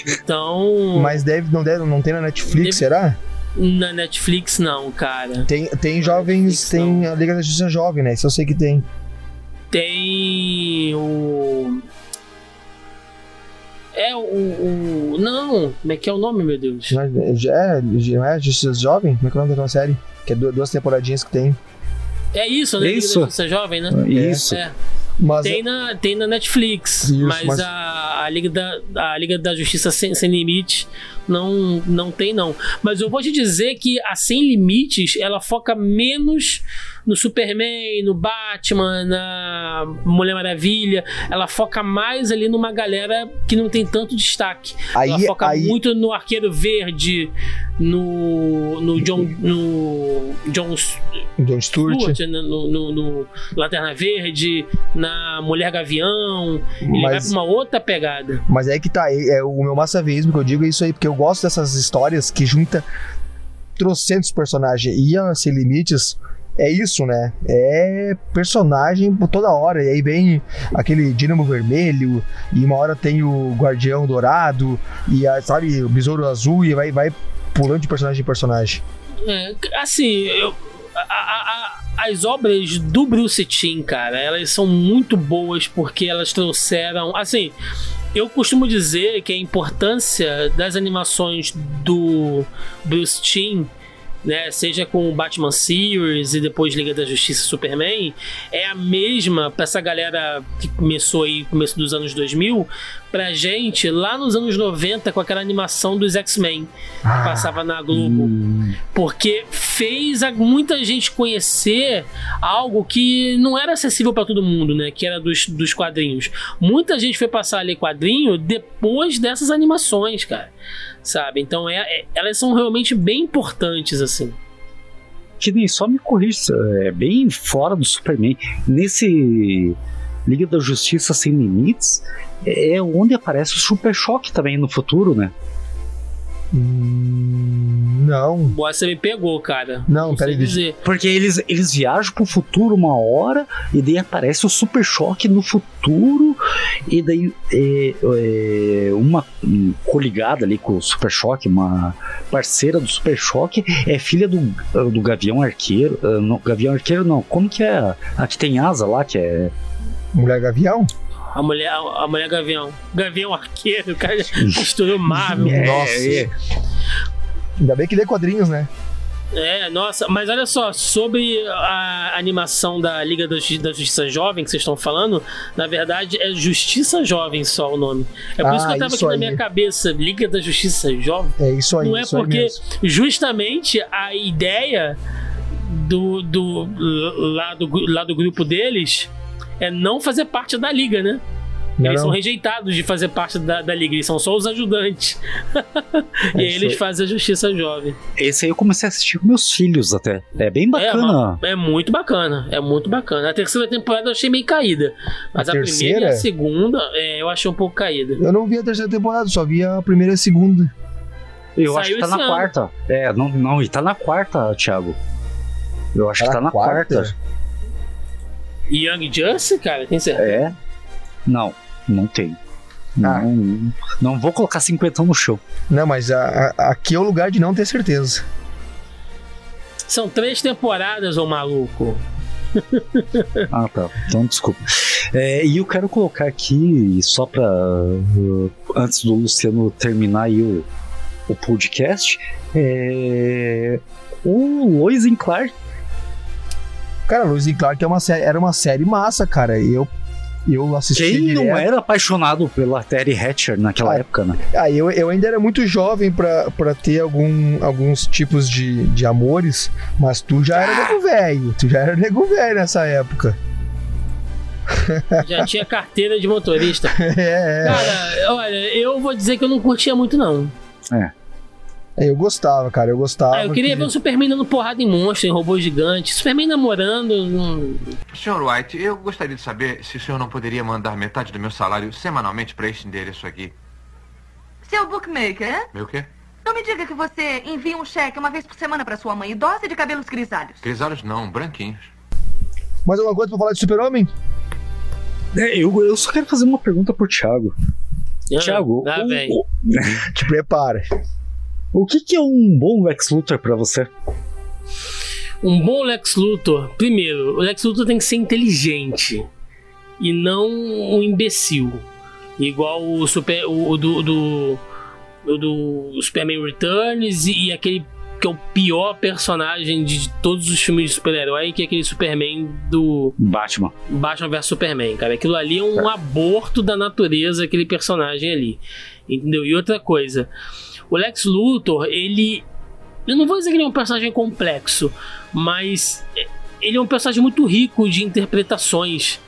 Então. Mas deve, não, deve, não tem na Netflix, Deve- será? Na Netflix, não, cara. Tem, tem jovens, tem a Liga da Justiça Jovem, né? Isso eu sei que tem. Tem o. É o, o. Não, como é que é o nome, meu Deus? Não é, é, não é Justiça Jovem? Como é que é o nome daquela série? Que é du- duas temporadinhas que tem. É isso, né? Isso. Liga da Justiça Jovem, né? Isso. É. Mas tem, na, tem na Netflix, Isso, mas, mas- A, a, Liga da, a Liga da Justiça Sem, Sem Limite não, não tem, não. Mas eu vou te dizer que a Sem Limites ela foca menos no Superman, no Batman, na Mulher Maravilha. Ela foca mais ali numa galera que não tem tanto destaque. Aí- ela foca aí- muito no Arqueiro Verde, no, no John. No John John Stewart. Stewart, né, no, no- no Lanterna Verde, na Mulher Gavião. Ele vai Mas- pra uma outra pegada. Mas é que tá, é, é o meu massaveísmo que eu digo é isso aí, porque eu gosto dessas histórias que junta trocentos personagens e Sem Limites é isso, né? É personagem por toda hora. E aí vem aquele Dínamo Vermelho, e uma hora tem o Guardião Dourado, e a, sabe, o Besouro Azul, e vai, vai pulando de personagem em personagem. É, assim, eu- a- a- as obras do Bruce Timm, cara, elas são muito boas porque elas trouxeram. Assim, eu costumo dizer que a importância das animações do Bruce Timm. Né, seja com o Batman Series e depois Liga da Justiça e Superman, é a mesma pra essa galera que começou aí no começo dos anos 2000, pra gente lá nos anos 90 com aquela animação dos X-Men que passava na Globo. Porque fez a- muita gente conhecer algo que não era acessível pra todo mundo, né? Que era dos, dos quadrinhos. Muita gente foi passar a ler quadrinho depois dessas animações, cara. Sabe? Então é, é- elas são realmente bem importantes, assim. Que nem só me corrija, é bem fora do Superman. Nesse Liga da Justiça Sem Limites, é onde aparece o Super Choque também no futuro, né? Não. Boa, você me pegou, cara. Não, sei peraí, dizer. Porque eles, eles viajam pro futuro uma hora e daí aparece o Super Choque no futuro e daí é, é, uma um, coligada ali com o Super Choque, uma parceira do Super Choque é filha do, do Gavião Arqueiro. ah, não, Gavião Arqueiro não, como que é? A que tem asa lá, que é... Mulher Gavião? A mulher, a mulher Gavião. Gavião Arqueiro, o cara misturou Marvel. É, Nossa. é. Ainda bem que lê quadrinhos, né? É, nossa, mas olha só, sobre a animação da Liga da, Justi- da Justiça Jovem que vocês estão falando, na verdade é Justiça Jovem só o nome. É por isso que eu Ah, tava aqui na aí. minha cabeça, Liga da Justiça Jovem. É isso aí. Não é isso aí porque mesmo. justamente a ideia do, do lá, do lá do grupo deles é não fazer parte da liga, né? Não, eles não. são rejeitados de fazer parte da, da liga, eles são só os ajudantes. e aí isso eles aí. fazem a justiça jovem. Esse aí eu comecei a assistir com meus filhos até. É bem É, bacana. uma- é muito bacana, é muito bacana. A terceira temporada eu achei meio caída. Mas A a, primeira e a segunda é, eu achei um pouco caída. Eu não vi a terceira temporada, só vi a primeira e a segunda. Eu acho Saiu que tá na ano. quarta. É, não, não, e tá na quarta, Thiago. Eu acho Tá que tá na na quarta. quarta? Young Justice, cara, tem certeza? É? Não, não tem. Não, não vou colocar 50 no chão. Não, mas a- a- aqui é o lugar de não ter certeza. São três temporadas, ô maluco. Ah, tá. Então, desculpa. É, e eu quero colocar aqui, só pra. uh, antes do Luciano terminar aí o, o podcast, é, o Lois and Clark. Cara, Lois e Clark é uma série, era uma série massa, cara. E eu, eu assisti Quem não direto. era apaixonado pela Terry Hatcher naquela época, né? Ah, eu, eu ainda era muito jovem pra, pra ter algum, alguns tipos de, de amores, mas tu já era nego velho. Tu já era nego velho nessa época. Já tinha carteira de motorista. É, é. Cara, olha, eu vou dizer que eu não curtia muito, não. É. Eu gostava, cara, eu gostava. Ah, eu queria que- ver o Superman dando porrada em monstro, em robô gigante. Superman namorando. hum, Sr. White, eu gostaria de saber se o senhor não poderia mandar metade do meu salário semanalmente para este endereço aqui. Seu bookmaker, Meu quê? não me diga que você envia um cheque uma vez por semana para sua mãe idosa de cabelos grisalhos. Grisalhos não, branquinhos. Mais alguma coisa pra falar de Super-Homem? É, eu, eu só quero fazer uma pergunta pro Thiago. Thiago, ah, o- velho. o, Te prepara. O que, que é um bom Lex Luthor pra você? Um bom Lex Luthor. Primeiro, o Lex Luthor tem que ser inteligente. E não um imbecil. Igual o, super, o, do, do, o do Superman Returns e, e aquele que é o pior personagem de todos os filmes de super-herói, que é aquele Superman do Batman. Batman vs Superman, cara. Aquilo ali é um aborto da natureza, aquele personagem ali. Entendeu? E outra coisa, o Lex Luthor, ele. Eu não vou dizer que ele é um personagem complexo, mas ele é um personagem muito rico de interpretações,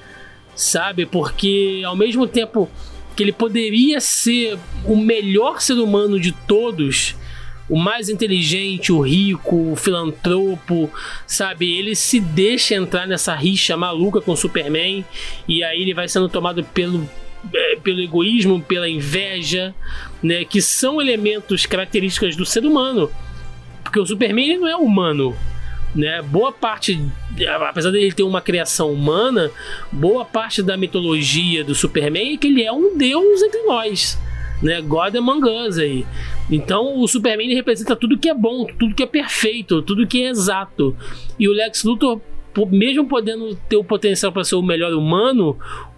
sabe? Porque ao mesmo tempo que ele poderia ser o melhor ser humano de todos, o mais inteligente, o rico, o filantropo, sabe? Ele se deixa entrar nessa rixa maluca com o Superman e aí ele vai sendo tomado pelo eh, pelo egoísmo, pela inveja, né, que são elementos características do ser humano. Porque o Superman não é humano, né? Boa parte, apesar dele ter uma criação humana, boa parte da mitologia do Superman é que ele é um deus entre nós, né? God Among Us aí. Então o Superman representa tudo que é bom, tudo que é perfeito, tudo que é exato. E o Lex Luthor, mesmo podendo ter o potencial para ser o melhor humano,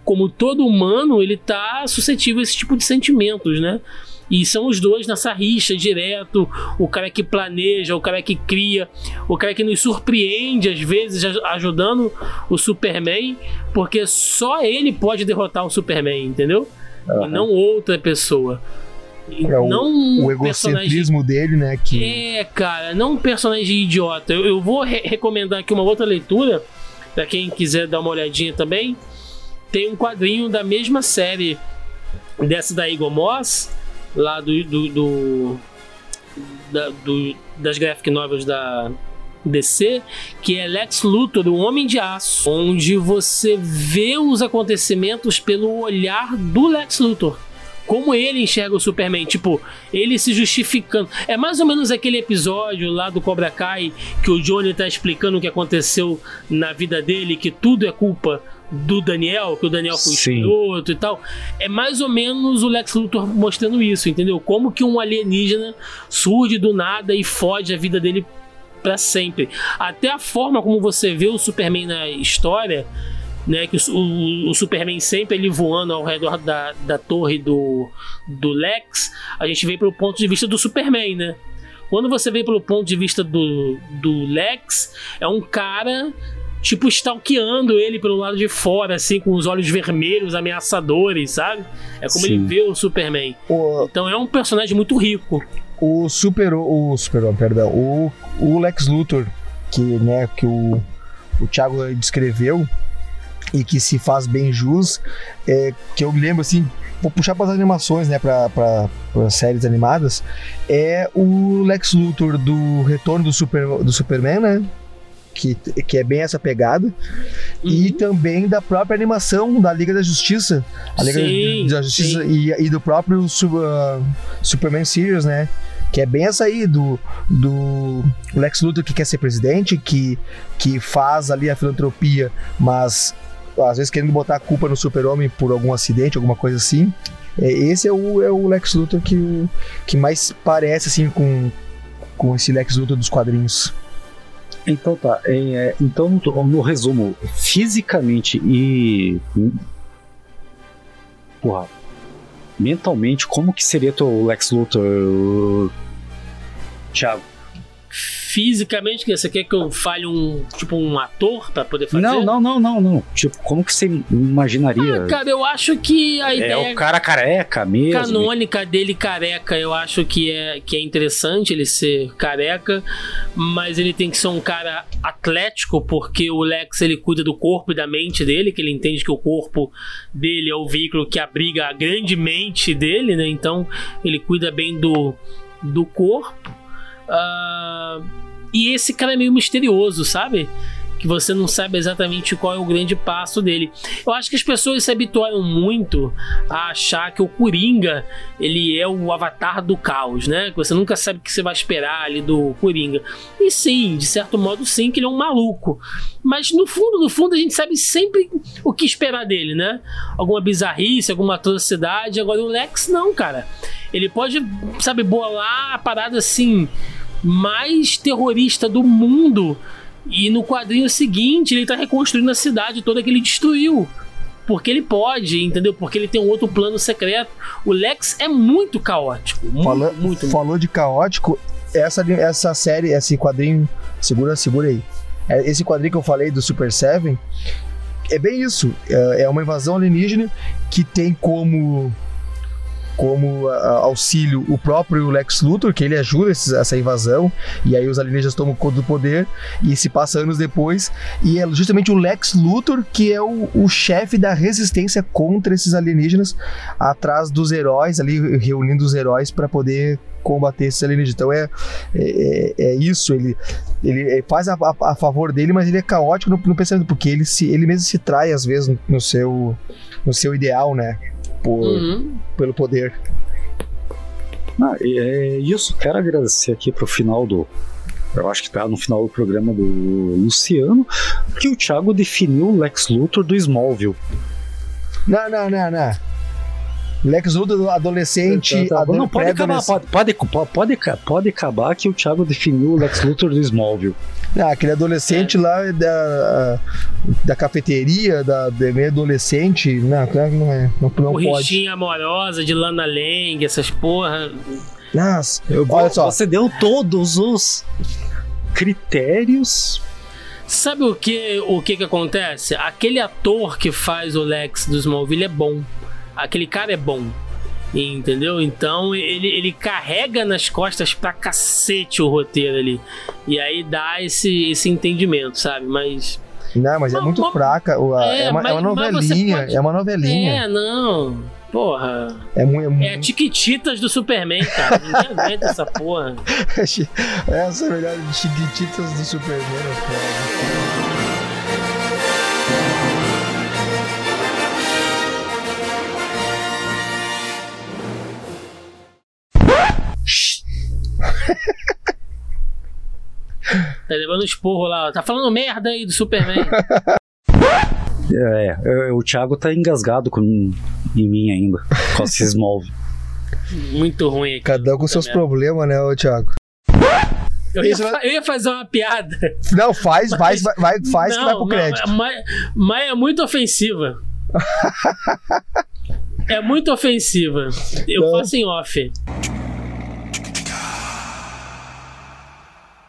como todo humano, ele tá suscetível a esse tipo de sentimentos, né? E são os dois nessa rixa direto, o cara que planeja, o cara que cria, o cara que nos surpreende às vezes aj- ajudando o Superman, porque só ele pode derrotar o Superman, entendeu? E não outra pessoa. É o, não o personagem egocentrismo dele, né? Que é, cara, não um personagem idiota. Eu, eu vou re- recomendar aqui uma outra leitura, pra quem quiser dar uma olhadinha também. Tem um quadrinho da mesma série dessa da Eagle Moss, lá do. do, do- da- do- das graphic novels da DC, que é Lex Luthor, o Homem de Aço, onde você vê os acontecimentos pelo olhar do Lex Luthor como ele enxerga o Superman, tipo, ele se justificando. É mais ou menos aquele episódio lá do Cobra Kai que o Johnny tá explicando o que aconteceu na vida dele, que tudo é culpa do Daniel, que o Daniel foi Sim. escroto e tal. É mais ou menos o Lex Luthor mostrando isso, entendeu? Como que um alienígena surge do nada e fode a vida dele pra sempre. Até a forma como você vê o Superman na história, né, que o, o- o Superman sempre ele voando ao redor da, da torre do, do Lex, a gente vê pelo ponto de vista do Superman, né? Quando você vê pelo ponto de vista do, do Lex, é um cara tipo stalkeando ele pelo lado de fora, assim, com os olhos vermelhos, ameaçadores, sabe? É como Sim. ele vê o Superman. Então é um personagem muito rico. O Super. O Super, perdão. O, o Lex Luthor, que, né, que o, o Thiago descreveu e que se faz bem jus, é, que eu me lembro assim. Vou puxar para as animações, né, para séries animadas. É o Lex Luthor do Retorno do, Super, do Superman, né? Que, que é bem essa pegada. Uhum. E também da própria animação da Liga da Justiça. A Liga Sim, da Justiça e, e do próprio uh, Superman Series, né? Que é bem essa aí do, do Lex Luthor que quer ser presidente, que, que faz ali a filantropia, mas às vezes querendo botar a culpa no super-homem por algum acidente, alguma coisa assim. É, Esse é o, é o Lex Luthor que, que mais parece assim com, com esse Lex Luthor dos quadrinhos. Então tá, é, é, então no, no resumo, fisicamente e. Porra. Mentalmente, como que seria teu Lex Luthor, Thiago? Fisicamente, que você quer que eu fale um tipo um ator pra poder fazer? Não, não, não, não, não. Tipo, como que você imaginaria? Ah, cara, eu acho que a é ideia o cara careca mesmo. canônica dele careca, eu acho que é, que é interessante ele ser careca, mas ele tem que ser um cara atlético, porque o Lex ele cuida do corpo e da mente dele, que ele entende que o corpo dele é o veículo que abriga a grande mente dele, né? Então ele cuida bem do, do corpo. Ah, e esse cara é meio misterioso, sabe? Que você não sabe exatamente qual é o grande passo dele. Eu acho que as pessoas se habituaram muito a achar que o Coringa ele é o avatar do caos, né? Que você nunca sabe o que você vai esperar ali do Coringa. E sim, de certo modo, sim, que ele é um maluco. Mas no fundo, no fundo, a gente sabe sempre o que esperar dele, né? Alguma bizarrice, alguma atrocidade. Agora o Lex, não, cara. Ele pode, sabe, bolar a parada assim mais terrorista do mundo. E no quadrinho seguinte, ele tá reconstruindo a cidade toda que ele destruiu. Porque ele pode, entendeu? Porque ele tem um outro plano secreto. O Lex é muito caótico. Muito, Fala- muito. Falou de caótico, essa, essa série, esse quadrinho, segura, segura aí. É, Esse quadrinho que eu falei do Super Seven é bem isso. É é uma invasão alienígena que tem como como auxílio o próprio Lex Luthor, que ele ajuda essa invasão, e aí os alienígenas tomam conta do poder, e se passa anos depois, e é justamente o Lex Luthor que é o, o chefe da resistência contra esses alienígenas, atrás dos heróis, ali reunindo os heróis para poder combater esses alienígenas. Então é, é, é isso, ele, ele faz a, a- a favor dele, mas ele é caótico no, no pensamento, porque ele, se, ele mesmo se trai às vezes no, no seu, no seu ideal, né? Por, Uhum. Pelo poder. Ah, e é isso, quero agradecer aqui pro final do. Eu acho que tá no final do programa do Luciano, que o Thiago definiu o Lex Luthor do Smallville. Não, não, não, não. Lex Luthor adolescente. Tá, tá, não, pode acabar, pode, pode, pode, pode, acabar que o Thiago definiu o Lex Luthor do Smallville. Ah, aquele adolescente É. lá da, da cafeteria, da, da meio adolescente. Não, claro que não é. Não, não pode. Corriginha amorosa de Lana Lang, essas porra. Nossa, olha só. Você deu todos os critérios. Sabe o que, o que que acontece? Aquele ator que faz o Lex do Smallville é bom. Aquele cara é bom. Entendeu? Então ele, ele carrega nas costas pra cacete o roteiro ali. E aí dá esse, esse entendimento, sabe? Mas. Não, mas é muito fraca. o- a- É, É, uma, é mas- uma mas você novelinha. pode- É uma novelinha. É, não. Porra. É muito. É, É a Tiquititas do Superman, cara. Ninguém aguenta essa porra. Essa é a melhor de chiquititas do Superman. cara. Tá levando esporro lá. Tá falando merda aí do Superman. É, é, o Thiago tá engasgado com, em mim ainda, com esse Smallville. Muito ruim aqui. Cada um com seus problemas, né, ô Thiago? Eu ia, fa- eu ia fazer uma piada. Não, faz, faz, vai, vai- faz que vai pro não, crédito. Mas, mas é muito ofensiva. é muito ofensiva. Eu faço em off.